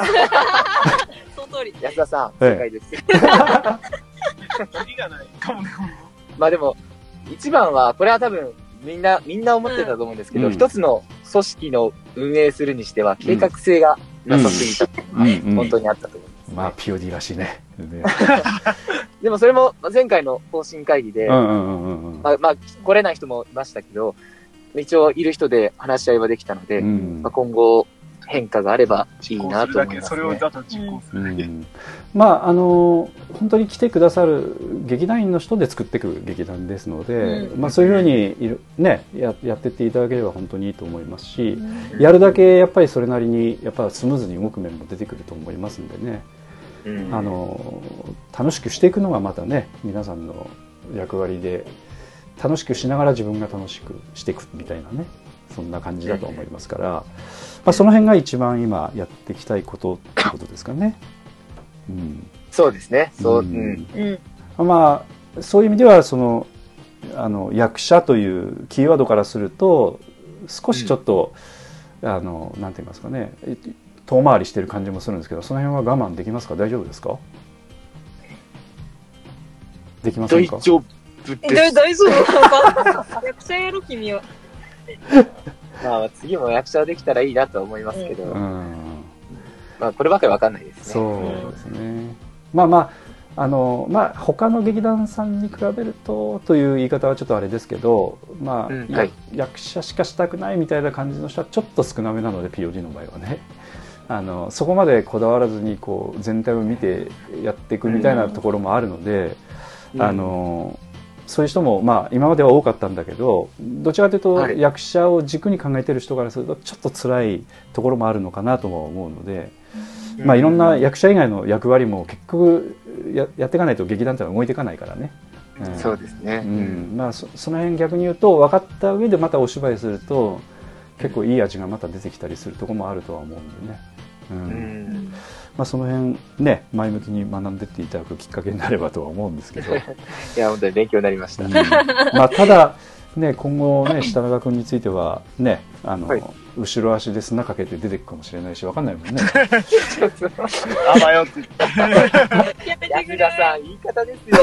その通り。安田さん、ええ正解です。まあでも、一番は、これは多分、みんな、みんな思ってたと思うんですけど、うん。一つの組織の運営するにしては、計画性がなさすぎた。うん。うん。本当にあったと思います、まあ POD らしいね。ね。でもそれも前回の方針会議で、うんうんうんうんうん。まあ、まあ、来れない人もいましたけど、一応いる人で話し合いはできたので、うん。まあ、今後変化があればいいなと思います、それをね。うまああの本当に来てくださる劇団員の人で作っていく劇団ですので、うん。まあ、そういうふうにいる、ね、ややってっていただければ本当にいいと思いますし、やるだけやっぱりそれなりにやっぱスムーズに動く面も出てくると思いますんでね、うんあの楽しくしていくのがまたね皆さんの役割で楽しくしながら自分が楽しくしていくみたいなねそんな感じだと思いますから、まあ、その辺が一番今やっていきたいことってことですかね。うんそうですね。そう、ううんん。うん。まあそういう意味ではそのあの役者というキーワードからすると少しちょっと、あのなんて言いますかねえ遠回りしてる感じもするんですけどその辺は我慢できますか？大丈夫ですか？できませんか？大丈夫です。大丈夫？役者やろ、君は。まあ、次も役者できたらいいなとは思いますけど、うんまあ、こればかりわかんないですね。そうですね。まあまああのまあ他の劇団さんに比べるとという言い方はちょっとあれですけど、まあ、やうんはい役者しかしたくないみたいな感じの人はちょっと少なめなので POD の場合はね。あのそこまでこだわらずにこう全体を見てやっていくみたいなところもあるので、うん。あのそういう人も、まあ、今までは多かったんだけどどちらかというと、はい役者を軸に考えてる人からするとちょっと辛いところもあるのかなとも思うので、まあ、いろんな役者以外の役割も結局ややっていかないと劇団ってのは動いていかないからね。うん。そうですね。うん。まあ、そその辺逆に言うと分かった上でまたお芝居すると結構いい味がまた出てきたりするところもあるとは思うんでね、うんうんまあ、その辺ね前向きに学んでっていただくきっかけになればとは思うんですけど、いや、本当に勉強になりました。うんまあ、ただ、ね、今後ね下永君についてはねあの、はい後ろ足で砂かけて出てくかもしれないし分かんないもんね。あばよって言って。やめてくれ。安田さん、言い方ですよ。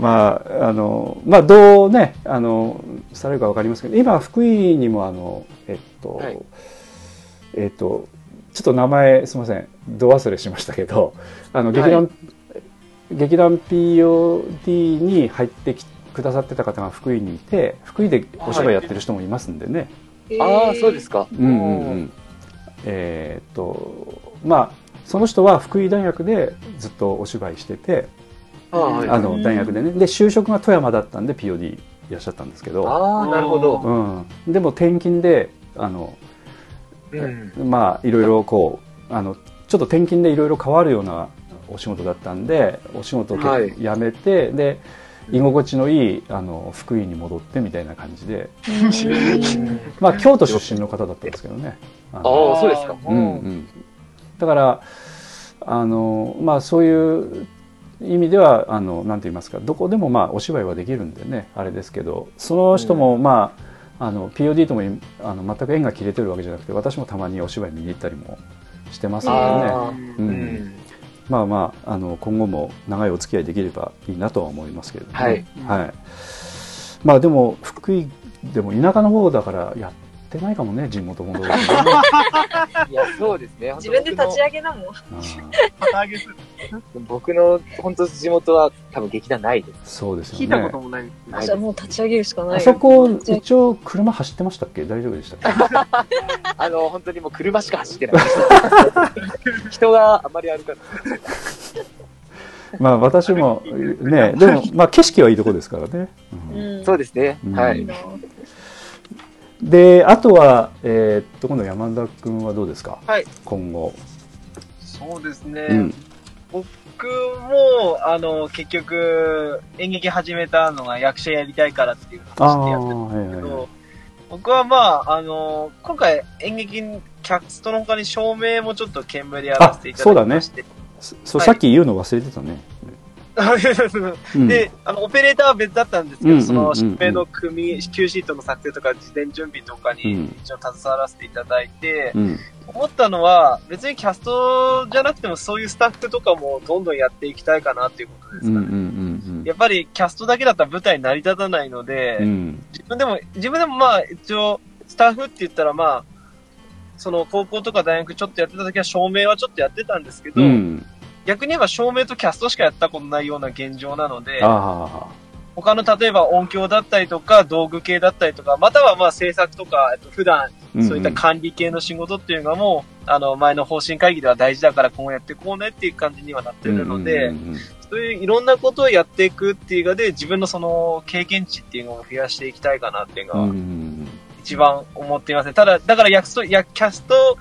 まあ、あの、まあ、どうね、あの、されるかわかりますけど、今、福井にも、あの、えっと、はいえっと、ちょっと名前、すみません、ど忘れしましたけど、あの、劇団、劇団 POD に入ってきくくださってた方が福井にいて福井でお芝居やってる人もいますんでね、ああ、そうですか。うんうんうん。えーっとまあその人は福井大学でずっとお芝居してて、ああ、はい。あの大学でね。で就職が富山だったんで POD いらっしゃったんですけど、ああ、なるほど。うん、でも転勤であのうん。まあいろいろこうあのちょっと転勤でいろいろ変わるようなお仕事だったんでお仕事を辞めて、で居心地のいいあの福井に戻ってみたいな感じで、まあ、京都出身の方だったんですけどね。ああ、そうですか。うんうん、だからあの、まあ、そういう意味ではあのなんて言いますかどこでもまあお芝居はできるんでねあれですけどその人も、まあ、あの POD ともいあの全く縁が切れてるわけじゃなくて私もたまにお芝居見に行ったりもしてますのでね。ああ、ううん。ん。まあまああの今後も長いお付き合いできればいいなとは思いますけれども、はい。はい、まあでも福井でも田舎の方だからやってないかもね地元戻るとねいや、そうですね。自分で立ち上げなもん。うん旗揚げする。僕の、本当地元は多分劇団ないです。そうですよね聞いたこともない。ないじゃあもう立ち上げるしかないよ。あそこ一応車走ってましたっけ？大丈夫でしたっけ？あの、本当にもう車しか走ってない。人があまり歩かない。まあ私もねでもまあ景色はいいとこですからね、うんうん。そうですねうん。はいであとはえーっと今度山田君はどうですか、はい。今後、そうですね。うん。僕も、あの、結局、演劇始めたのが役者やりたいからっていう話でやってたんはいはいはい。ですけど、僕はまあ、あの、今回演劇、キャストの他に照明もちょっと兼務でやらせていただきまして。そそう、はい。さっき言うの忘れてたね、うんで、あの、オペレーターは別だったんですけど、その、疾病の組、Q シートの作成とか、事前準備とかうにん。一応携わらせていただいて、うん。思ったのは、別にキャストじゃなくてもそういうスタッフとかもどんどんやっていきたいかなっていうことですかね。うんうんうん。やっぱりキャストだけだったら舞台成り立たないので、うん。自分でも、自分でもまあ一応、スタッフって言ったらまあ、その高校とか大学ちょっとやってた時は照明はちょっとやってたんですけど、うん逆に言えば照明とキャストしかやったことないような現状なので、あ他の例えば音響だったりとか道具系だったりとか、またはまあ制作とか、えっと普段あそういった管理系の仕事っていうのがもう、あの前の方針会議では大事だから今後やっていこうねっていう感じにはなってるので、うんうんうんそういういろんなことをやっていくっていうので、自分のその経験値っていうのを増やしていきたいかなっていうのはうんうん一番思っていますね。ただ、だから役と、やキャスト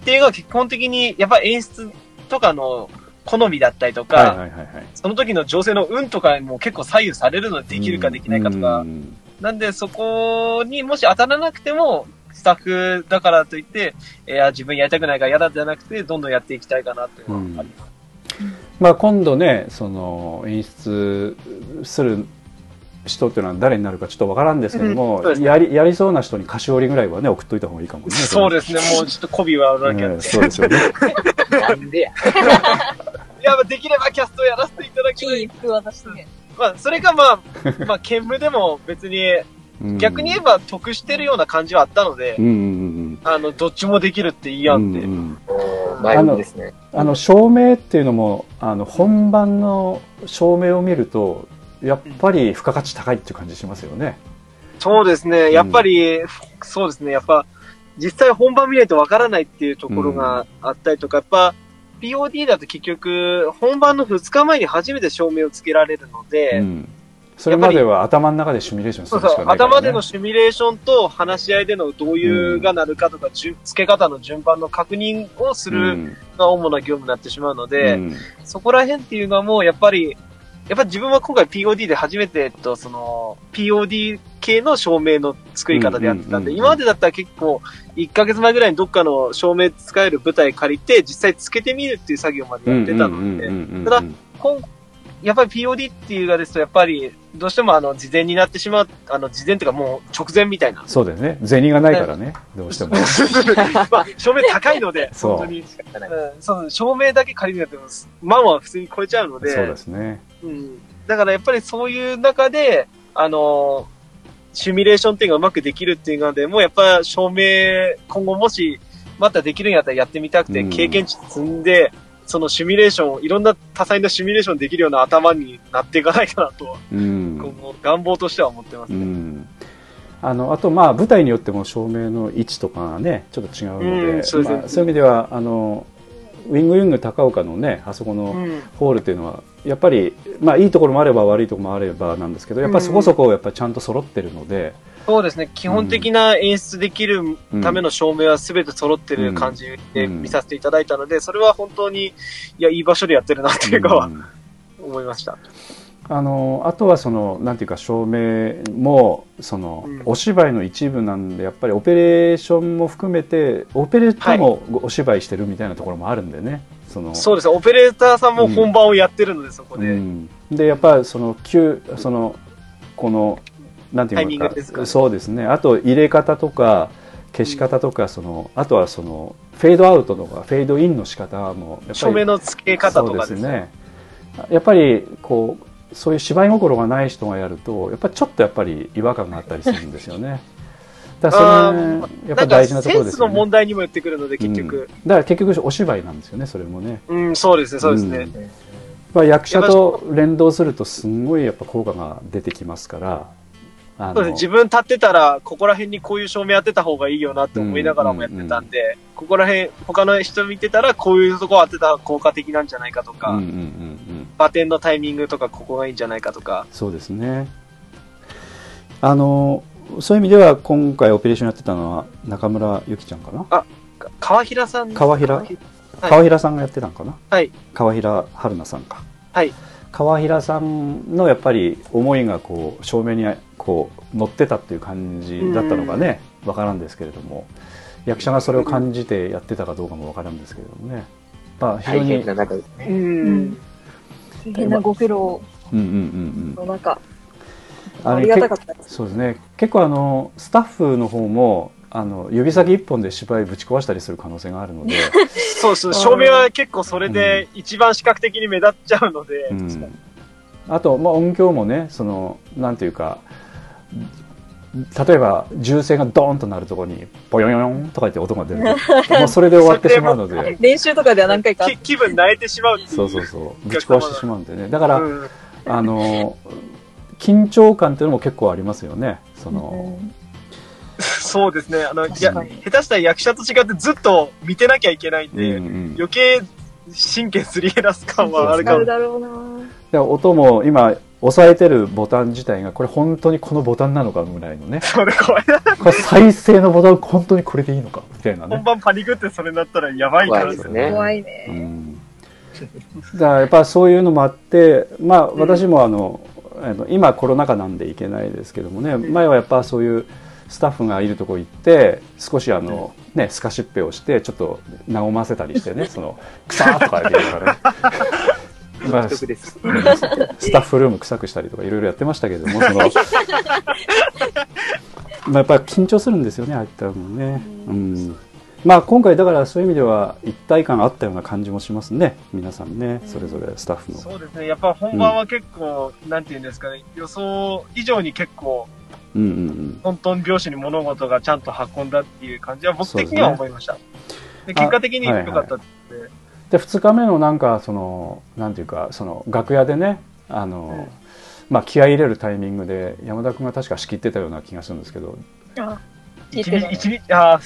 っていうのは基本的にやっぱ演出とかの好みだったりとか、はいはいはいはい。その時の情勢の運とかにも結構左右されるのでできるかできないかとか、うんなんでそこにもし当たらなくても、スタッフだからといって、いや、自分やりたくないから嫌だじゃなくて、どんどんやっていきたいかなっていうのはあります。まあ、今度ねその演出する人っていうのは誰になるかちょっとわからんですけども、うんね。やりやりそうな人に菓子折りぐらいはね送っといた方がいいかもねそうですね、もうちょっと媚びはなきゃ。ね。そうですよね。なんでや。いや、できればキャストやらせていただきたい。まあ、それかまあ、まあ、兼務でも別に、うん。逆に言えば得してるような感じはあったのでう、んうんあの、どっちもできるっていいうんやんって。うん。うん。おー前向きですね。あの照明っていうのもあの本番の照明を見るとやっぱり付加価値高いっていう感じしますよね。そうですね、やっぱり、そうですね、やっぱ、実際本番見ないとわからないっていうところがあったりとか、やっぱ、POD だと結局、本番の2日前に初めて照明をつけられるので、うん。それまでは頭の中でシミュレーションすそうそう、るしかないから、ね、頭でのシミュレーションと話し合いでのどういうがなるかとか、順付け方の順番の確認をするが主な業務になってしまうので、うん。そこら辺っていうのはもうやっぱり、やっぱ自分は今回 POD で初めて、えっと、その、POD 系の照明の作り方でやってたんで、今までだったら結構、1ヶ月前ぐらいにどっかの照明使える舞台借りて、実際つけてみるっていう作業までやってたので、ただ今やっぱり POD っていうがですと、やっぱり、どうしてもあの、事前になってしまう、あの、事前っていうかもう直前みたいな。そうだよね。銭がないからね。どうしても。まあ、照明高いので、本当に。うん、そう、照明だけ借りるんだって、万は普通に超えちゃうので、そうですね。うん。だからやっぱりそういう中で、あのシミュレーションっていうのがうまくできるっていうので、もうやっぱ照明、今後もし、またできるんやったらやってみたくて、うん。経験値積んで、そのシミュレーションを、いろんな多彩なシミュレーションできるような頭になっていかないかなと、うん。願望としては思ってますうね。ん。あのあとまあ舞台によっても照明の位置とかがねちょっと違うので、うんそうでまあ、そういう意味ではあのウィングウィング高岡のねあそこのうん。ホールっていうのはやっぱりまあいいところもあれば悪いところもあればなんですけどやっぱりそこそこやっぱりちゃんと揃ってるので、そうですね。基本的な演出できるための照明は全て揃ってる感じで見させていただいたので、それは本当に、いや、いい場所でやってるなっていうかはうん 思いました。あのあとはそのなんていうか照明もその、うんお芝居の一部なんでやっぱりオペレーションも含めてオペレーターもお芝居してるみたいなところもあるんでねそのそうですね。オペレーターさんも本番をやってるので、そこで。うん、でやっぱりその急そのこのなんていうか。ね。そうですね。あと入れ方とか消し方とか、そのあとはそのフェードアウトとかフェードインの仕方もやっぱり照明の付け方とかですね。そうですね。やっぱりこうそういう芝居心がない人がやるとやっぱりちょっとやっぱり違和感があったりするんですよね。だからそれあーねやっぱり大事なところですよね。の問題にもよってくるので、結うん。局。だから結局お芝居なんですよねそれもね。うん、そうですね、そうですね。うん。まあ、役者と連動するとすんごいやっぱ効果が出てきますからあそうですね。自分立ってたら、ここら辺にこういう照明当てた方がいいよなって思いながらもやってたんで、ここら辺、他の人見てたら、こういうとこ当てたら効果的なんじゃないかとか、うんうんうんうん。バテンのタイミングとか、ここがいいんじゃないかとか、そうですね。あのそういう意味では今回オペレーションやってたのは中村ゆきちゃんかな？か川平さん。川平？はい。川平さんがやってたんかな？はい。川平春菜さんか。はい。川平さんのやっぱり思いがこう照明にこう乗ってたっていう感じだったのかねわからんですけれども役者がそれを感じてやってたかどうかもわからんですけれどもねまあ非常大に変な中ですね。う。うんん。大変なご苦労うんうんうんうんの中、ありがたかったです。そうですね結構あのスタッフの方もあの指先一本で芝居ぶち壊したりする可能性があるので、そうです。照明は結構それで一番視覚的に目立っちゃうので、うん、あと、まあ、音響もねそのなんていうか例えば銃声がドーンとなるところにボヨヨヨンとか言って音が出る。と もうそれで終わってしまうので。練習とかでは何回か気分慣れてしまう。そうそうそう。ぶち壊してしまうんでね。だから、うん。あの緊張感っていうのも結構ありますよね。その、そうですね。あの、いや、下手したら役者と違ってずっと見てなきゃいけないんうんで、うん余計神経すり減らす感はあるかも。だろうなで音も今押さえてるボタン自体がこれ本当にこのボタンなのかぐらいのねそれ怖いな。これ再生のボタン本当にこれでいいのかみたいなね本番パニックってそれになったらやばいから怖いですね。怖いうね。んだからやっぱそういうのもあってまあ私もあの、あの今コロナ禍なんで行けないですけどもね前はやっぱそういうスタッフがいるとこ行って少しあの、ね、スカシッペをしてちょっと和ませたりしてね その「くさー」とか言いながらね。まあ。スタッフルーム臭くしたりとかいろいろやってましたけどもその まあやっぱり緊張するんですよねああいったのね、うん、まあ今回だからそういう意味では一体感あったような感じもしますね皆さんねそれぞれスタッフの。そうですね。やっぱ本番は結構、なんていうんですかね、予想以上に結構、うんうんうん。トントン拍子に物事がちゃんと運んだっていう感じは僕的には思いました。で結果的に良かったって。で2日目のなんかそのなんていうかその楽屋でねあの、まあ気合い入れるタイミングで山田君が確か仕切ってたような気がするんですけど。一日、一日、ああ、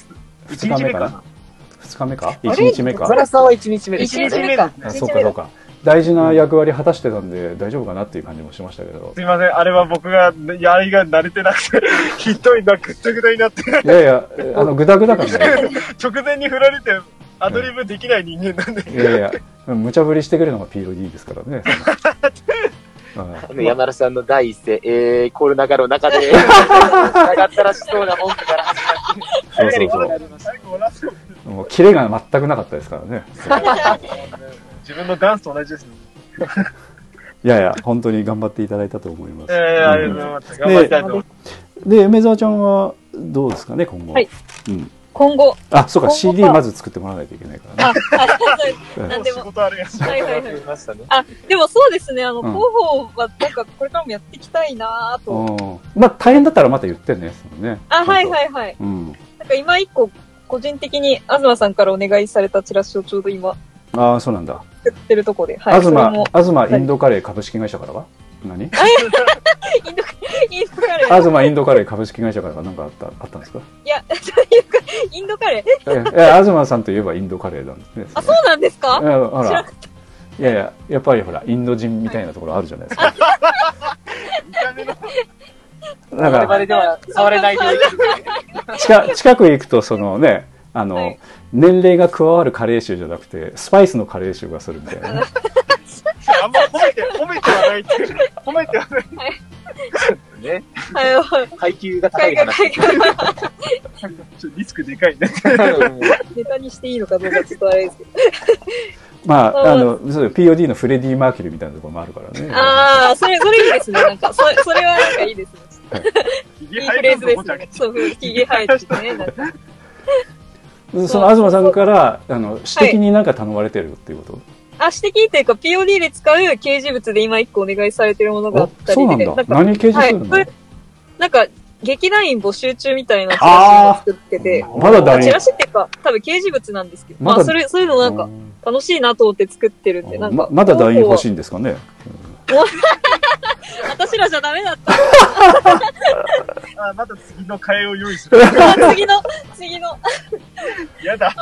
一2日日目かな。2日目か？あれ？1日目か？ザラさんは1日目です一日目ですね。あそうかそうか大事な役割果たしてたんで大丈夫かなっていう感じもしましたけど。すいません、あれは僕が、やりが慣れてなくて、ひどいな、ぐったぐたになって、いやいやあのグダグダ感が。ね 直前に振られて、アドリブできない人間なんで。いやいや無茶ぶりしてくるのが POD ですからね。あの山田さんの第一声、えー、コロナ禍の中で、繋がったらしそうな文句から。始まって、そう。そうそうもうキレが全くなかったですからね自分のダンスと同じですね。い やいや本当に頑張っていただいたと思います、えー、ありがとうございます。頑張りたいと思います。で梅沢ちゃんはどうですかね今後、はいうん、今後、あそうか CD まず作ってもらわないといけないからあ、ねはい、でも。仕事あ。はいはいはい。あ、でもそうですね、あの、うん広報はなんかこれからもやっていきたいなぁと。うんまあ大変だったらまた言ってねそのねあ、はいい、はいはい。うん、なんか今一個、個人的に東さんからお願いされたチラシをちょうど今ああそうなんだ、作ってるとこで、はい。東東インドカレー株式会社からは？何？インドカインドカレー。東インドカレー株式会社からなんかあった、あったんですか？いや、そういうか、インドカレー。え、え東さんといえばインドカレーなんですね。あ、そうなんですか？いやほら。いやいや、やっぱりほら、インド人みたいなところあるじゃないですか。ない領域ら、近近く行くと、そのね、あの、はい年齢が加わるカレー臭じゃなくて、スパイスのカレー臭がするみたいなね。あんま褒めて、褒めてはないっていう。褒めてはない。ね。はい、はい。階級が高い海外、話。海外、ちょっとリスクでかいね。ネタにしていいのかどうかちょっとあれですけど。まあ、あうんの、そう POD のフレディ・マーキュリーみたいなところもあるからね。ああ、それ、それいいですね。なんか、それ、それはなんかいいですね。ひげいいフレーズですね。そう、ひげ生えててね。なんかその東さんから、あの、私的になんか頼まれてるっていうこと、あ、指摘っていうか POD で使う掲示物で今一個お願いされてるものがあったりで、そうなんだ。か、何掲示するの、はい。なんか、劇団員募集中みたいなチラシを作ってて、まだだチラシっていうか、多分掲示物なんですけど、まだまあ、それ、そういうのなんか、楽しいなと思って作ってるん。で、なんか、ままだ団員欲しいんですかね？私らじゃダメだった。あ、また次の替えを用意する。次の、次の。やだ。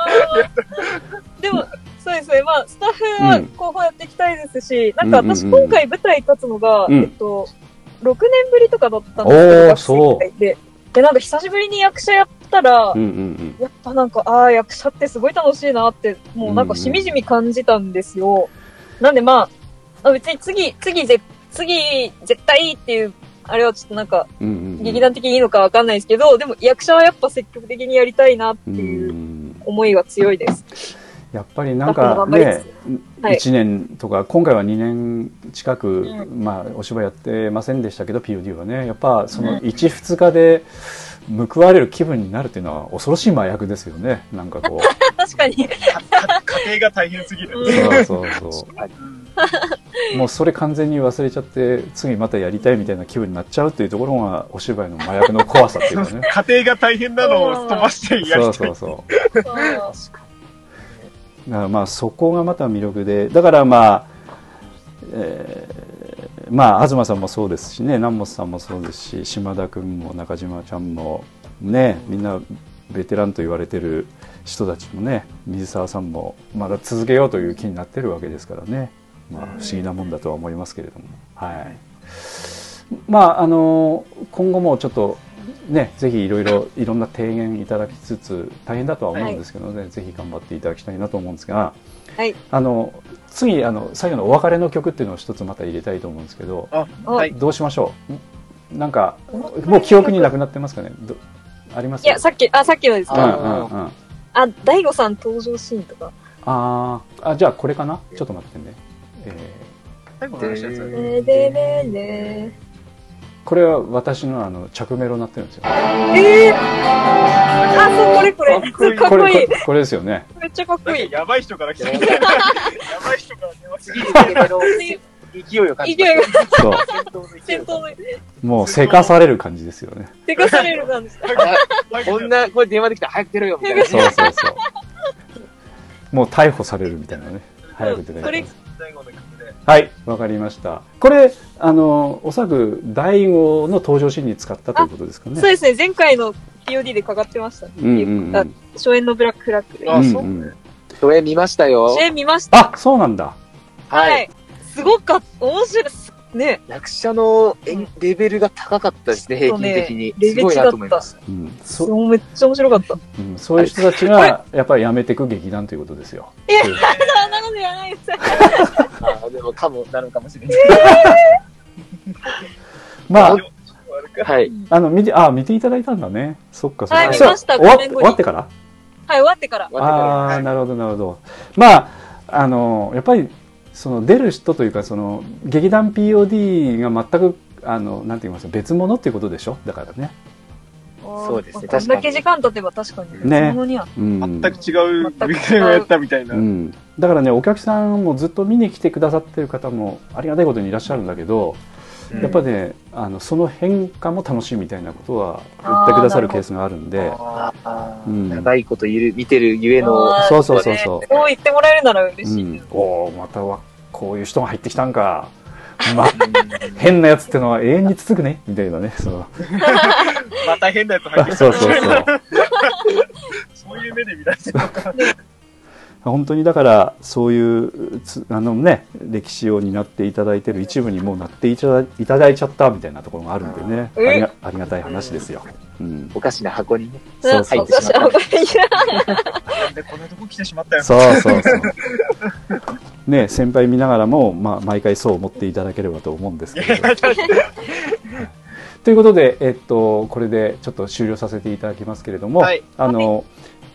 でも、そうですね。まあ、スタッフは後半やっていきたいですし、なんか私うんうんうん今回舞台立つのが、うんえっと、6年ぶりとかだったんですけど、学うで。で、なんか久しぶりに役者やったら、うんうんやっぱなんか、ああ、役者ってすごい楽しいなって、もうなんかしみじみ感じたんですよ。なんでまあ、あ別に次、次ぜ、次、絶対いいっていう、あれはちょっとなんか、劇団的にいいのかわかんないですけど、でも役者はやっぱ積極的にやりたいなってういうん。思いは強いです。やっぱりなんかねはい。1年とか、今回は2年近く、うまあ、お芝居やってませんでしたけど、POD はね、やっぱその1、2日で報われる気分になるっていうのは恐ろしい麻薬ですよね。なんかこう。確かに。家庭が大変すぎる。うんそうそうそう。もうそれ完全に忘れちゃって、次またやりたいみたいな気分になっちゃうっていうところが、お芝居の麻薬の怖さっていうかね。家庭が大変なのを飛ばしてやりたい。そうそうそう。だからまあそこがまた魅力で、だからまあ、えーまあ東さんもそうですしね、南本さんもそうですし、島田君も中島ちゃんもね、みんなベテランと言われてる人たちもね、水沢さんもまだ続けようという気になってるわけですからね、まあ不思議なもんだとは思いますけれども、はい。まああの今後もちょっとね、ぜひいろいろいろんな提言いただきつつ大変だとは思うんですけどね、ぜひ頑張っていただきたいなと思うんですが、はい。あの次あの最後のお別れの曲っていうのを一つまた入れたいと思うんですけど、あ、はい。どうしましょう？んなんかもう記憶になくなってますかね？どあります？いや、さっき、あ、さっきのですうんか。うんうん。あ、大悟さん登場シーンとか。あーあじゃあこれかな？ちょっと待ってね。え最後の話のやつだねででででーこれは私のあの着メロになってるんですよ。えー、あ、そう、これこれ。かっこいいかっこいいこれこ。れこれですよね。めっちゃかっこいい。やばい人から来た。やばい人から電話してきた。勢いを感じ勢いがそう。戦闘の、もうせかされる感じですよね。でかされる感じ。こんな、これ電話できたら早く出ろよ、みたいな。そうそうそう。もう逮捕されるみたいなね。早く出てこれ最後の曲で。はい、わかりました。これ、あの、おそらく第五の登場シーンに使ったということですかね。そうですね、前回の POD でかかってました。うんうんうんあ初演のブラックフラッグで。あそううんうん見ましたよ初。演見ました。あ、そうなんだ。はい。すごかった。面白い。ね。役者の演レベルが高かったですね、平均的に。レベチだったすごいなと思います。うん、そそうめっちゃ面白かった。うんそういう人たちが、やっぱりやめていく劇団ということですよ。いやそんなこと言わないです。あでも、かも、なのかもしれない。まあ、はい。あの、見て、あ、見ていただいたんだね。そっかそっか。はい見ました終わ終わってから？はい、終わってから。ああー、なるほど、なるほど。まあ、あの、やっぱり、その出る人というか、その、劇団 POD が全く、あの、なんて言いますか、別物っていうことでしょ？だからね。そうですねこんだけ時間経てば確かに。ねそのには。うん。全く違うビデオをやったみたいな。うん。だからね、お客さんもずっと見に来てくださってる方もありがたいことにいらっしゃるんだけど、やっぱね、あの、その変化も楽しいみたいなことは言ってくださるケースがあるんで、うん長いこといる、見てるゆえの、そうそうそうそうそう言ってもらえるなら嬉しい。うん、おおまたはこういう人が入ってきたんかま、変なやつってのは永遠に続くねみたいなね。その また変なやつ入ってきた。そうそうそう。そういう目で見られてるのか。本当にだからそういうつあのね歴史を担っていただいてる一部にもうなっていただいただいちゃったみたいなところがあるんでねあえりがありがたい話ですよ。うん、おかしな箱にね。そうそう入ってしまった。なんでこんなとこ来てしまったよ。そうそうそう。ね先輩見ながらも、まあ、毎回そう思っていただければと思うんですけれど。ということで、えっと、これでちょっと終了させていただきますけれども、はいあの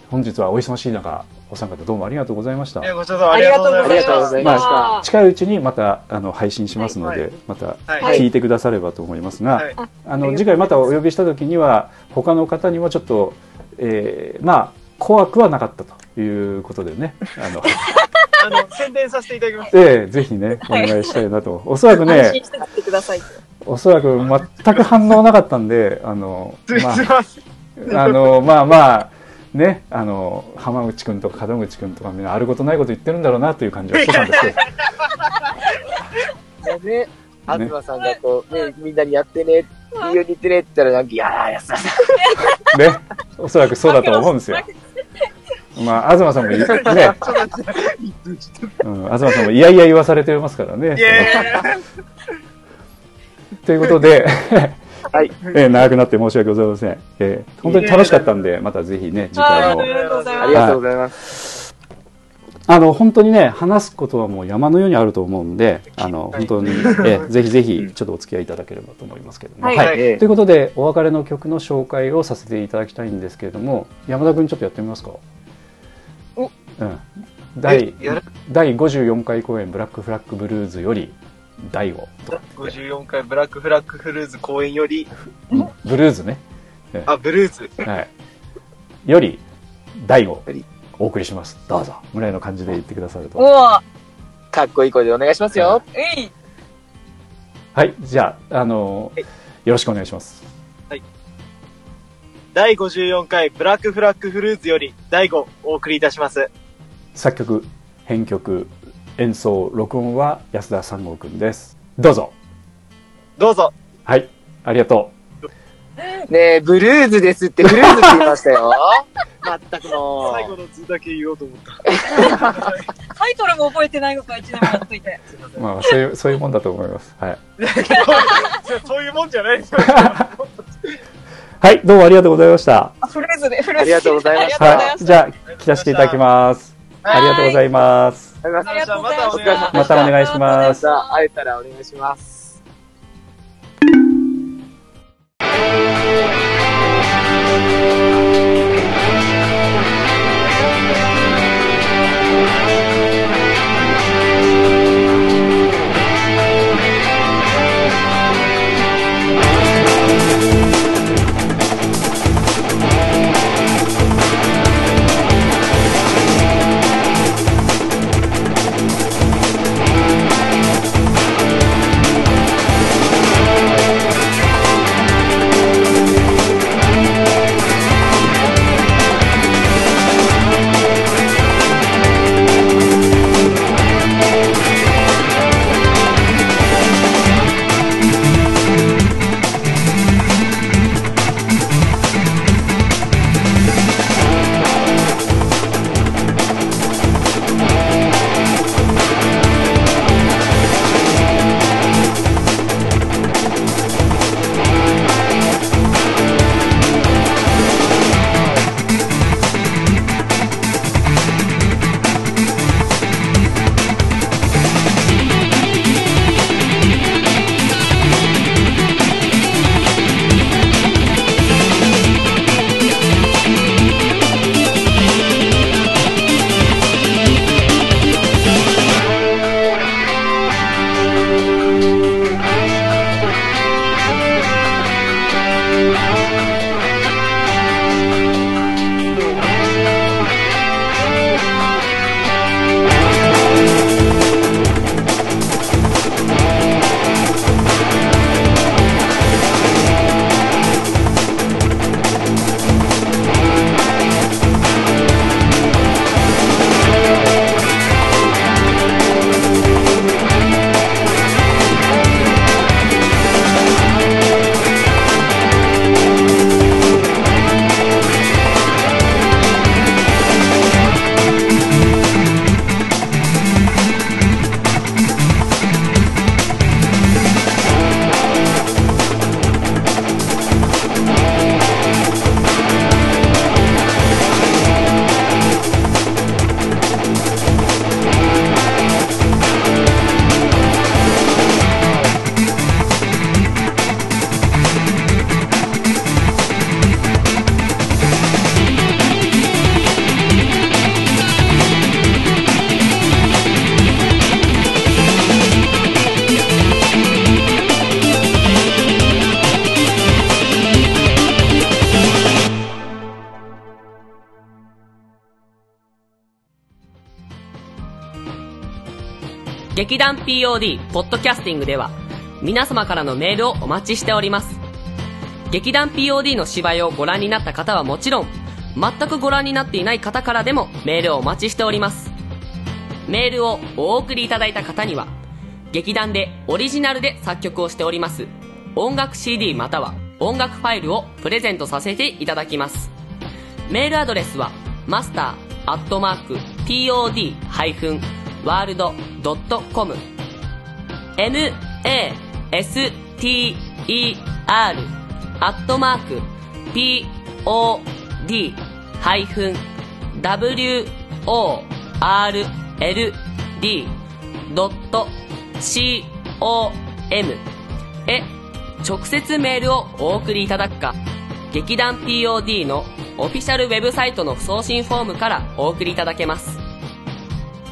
本日はお忙しい中お三方どうもありがとうございましたい。や、ごちそうさまありがとうございました。まあ近いうちにまたあの配信しますので、はいまたはい聞いてくださればと思いますが、はいあの次回またお呼びした時には他の方にもちょっと、えーまあ怖くはなかったということでねあの、あの、宣伝させていただきます。ええぜひねお願いしたいなとおそらく安ね心してってください。おそらく全く反応なかったんであのま。ああのまあまあねあの浜口君とか門口君とかみんなあることないこと言ってるんだろうなという感じはしてたんですけど。ね、東さんがこう、ね、みんなにやってね、いいように言ってねって言ったら、なんか、いやー、安田さん。ね。おそらくそうだと思うんですよ。まあ、東さんもい、ね、うん、東さんもいやいや言わされてますからね。いやいやいや。ということで、はい。えー長くなって申し訳ございません。えー本当に楽しかったんで、またぜひね、次回もあ。りがとうございますあの、本当にね、話すことはもう山のようにあると思うんで、あの、本当に、えー ぜひぜひ、ちょっとお付き合いいただければと思いますけども。はいはいええということで、お別れの曲の紹介をさせていただきたいんですけれども、山田君ちょっとやってみますか？おうん。第第54回公演ブラックフラッグブルーズより第5とか54回ブラックフラッグフルーズ公演より、ブルーズね、あ、ブルーズ。はい、より第5り。お送りします。どうぞ。ぐらいの感じで言ってくださると。かっこいい声でお願いしますよ。えい。はい。じゃああのはい。よろしくお願いします。第54回ブラックフラッグフルーズより第5お送りいたします。作曲編曲演奏録音は安田三郷くんですどうぞどうぞ。はいありがとねえ、ブルーズですって、ブルーズって言いましたよ。まったくも最後の図だけ言おうと思った。タイトルも覚えてないのか、一年もやっといて。う まあそういうそういうもんだと思いますはい そういうもんじゃないですよ。はいどうもありがとうございましたあ、フルーズで、フルーズで。ありがとうございました。はいじゃあ来させていただきますありがとうございます。またお願いします。また会えたらお願いします。「劇団 POD ポッドキャスティングでは皆様からのメールをお待ちしております。劇団 POD の芝居をご覧になった方はもちろん全くご覧になっていない方からでもメールをお待ちしております。メールをお送りいただいた方には劇団でオリジナルで作曲をしております音楽 CD または音楽ファイルをプレゼントさせていただきます。メールアドレスはマスターアットマーク pod pod-world.com a s t e r アットマーク pod ハイフン world.com へ直接メールをお送りいただくか劇団 POD のオフィシャルウェブサイトの送信フォームからお送りいただけます。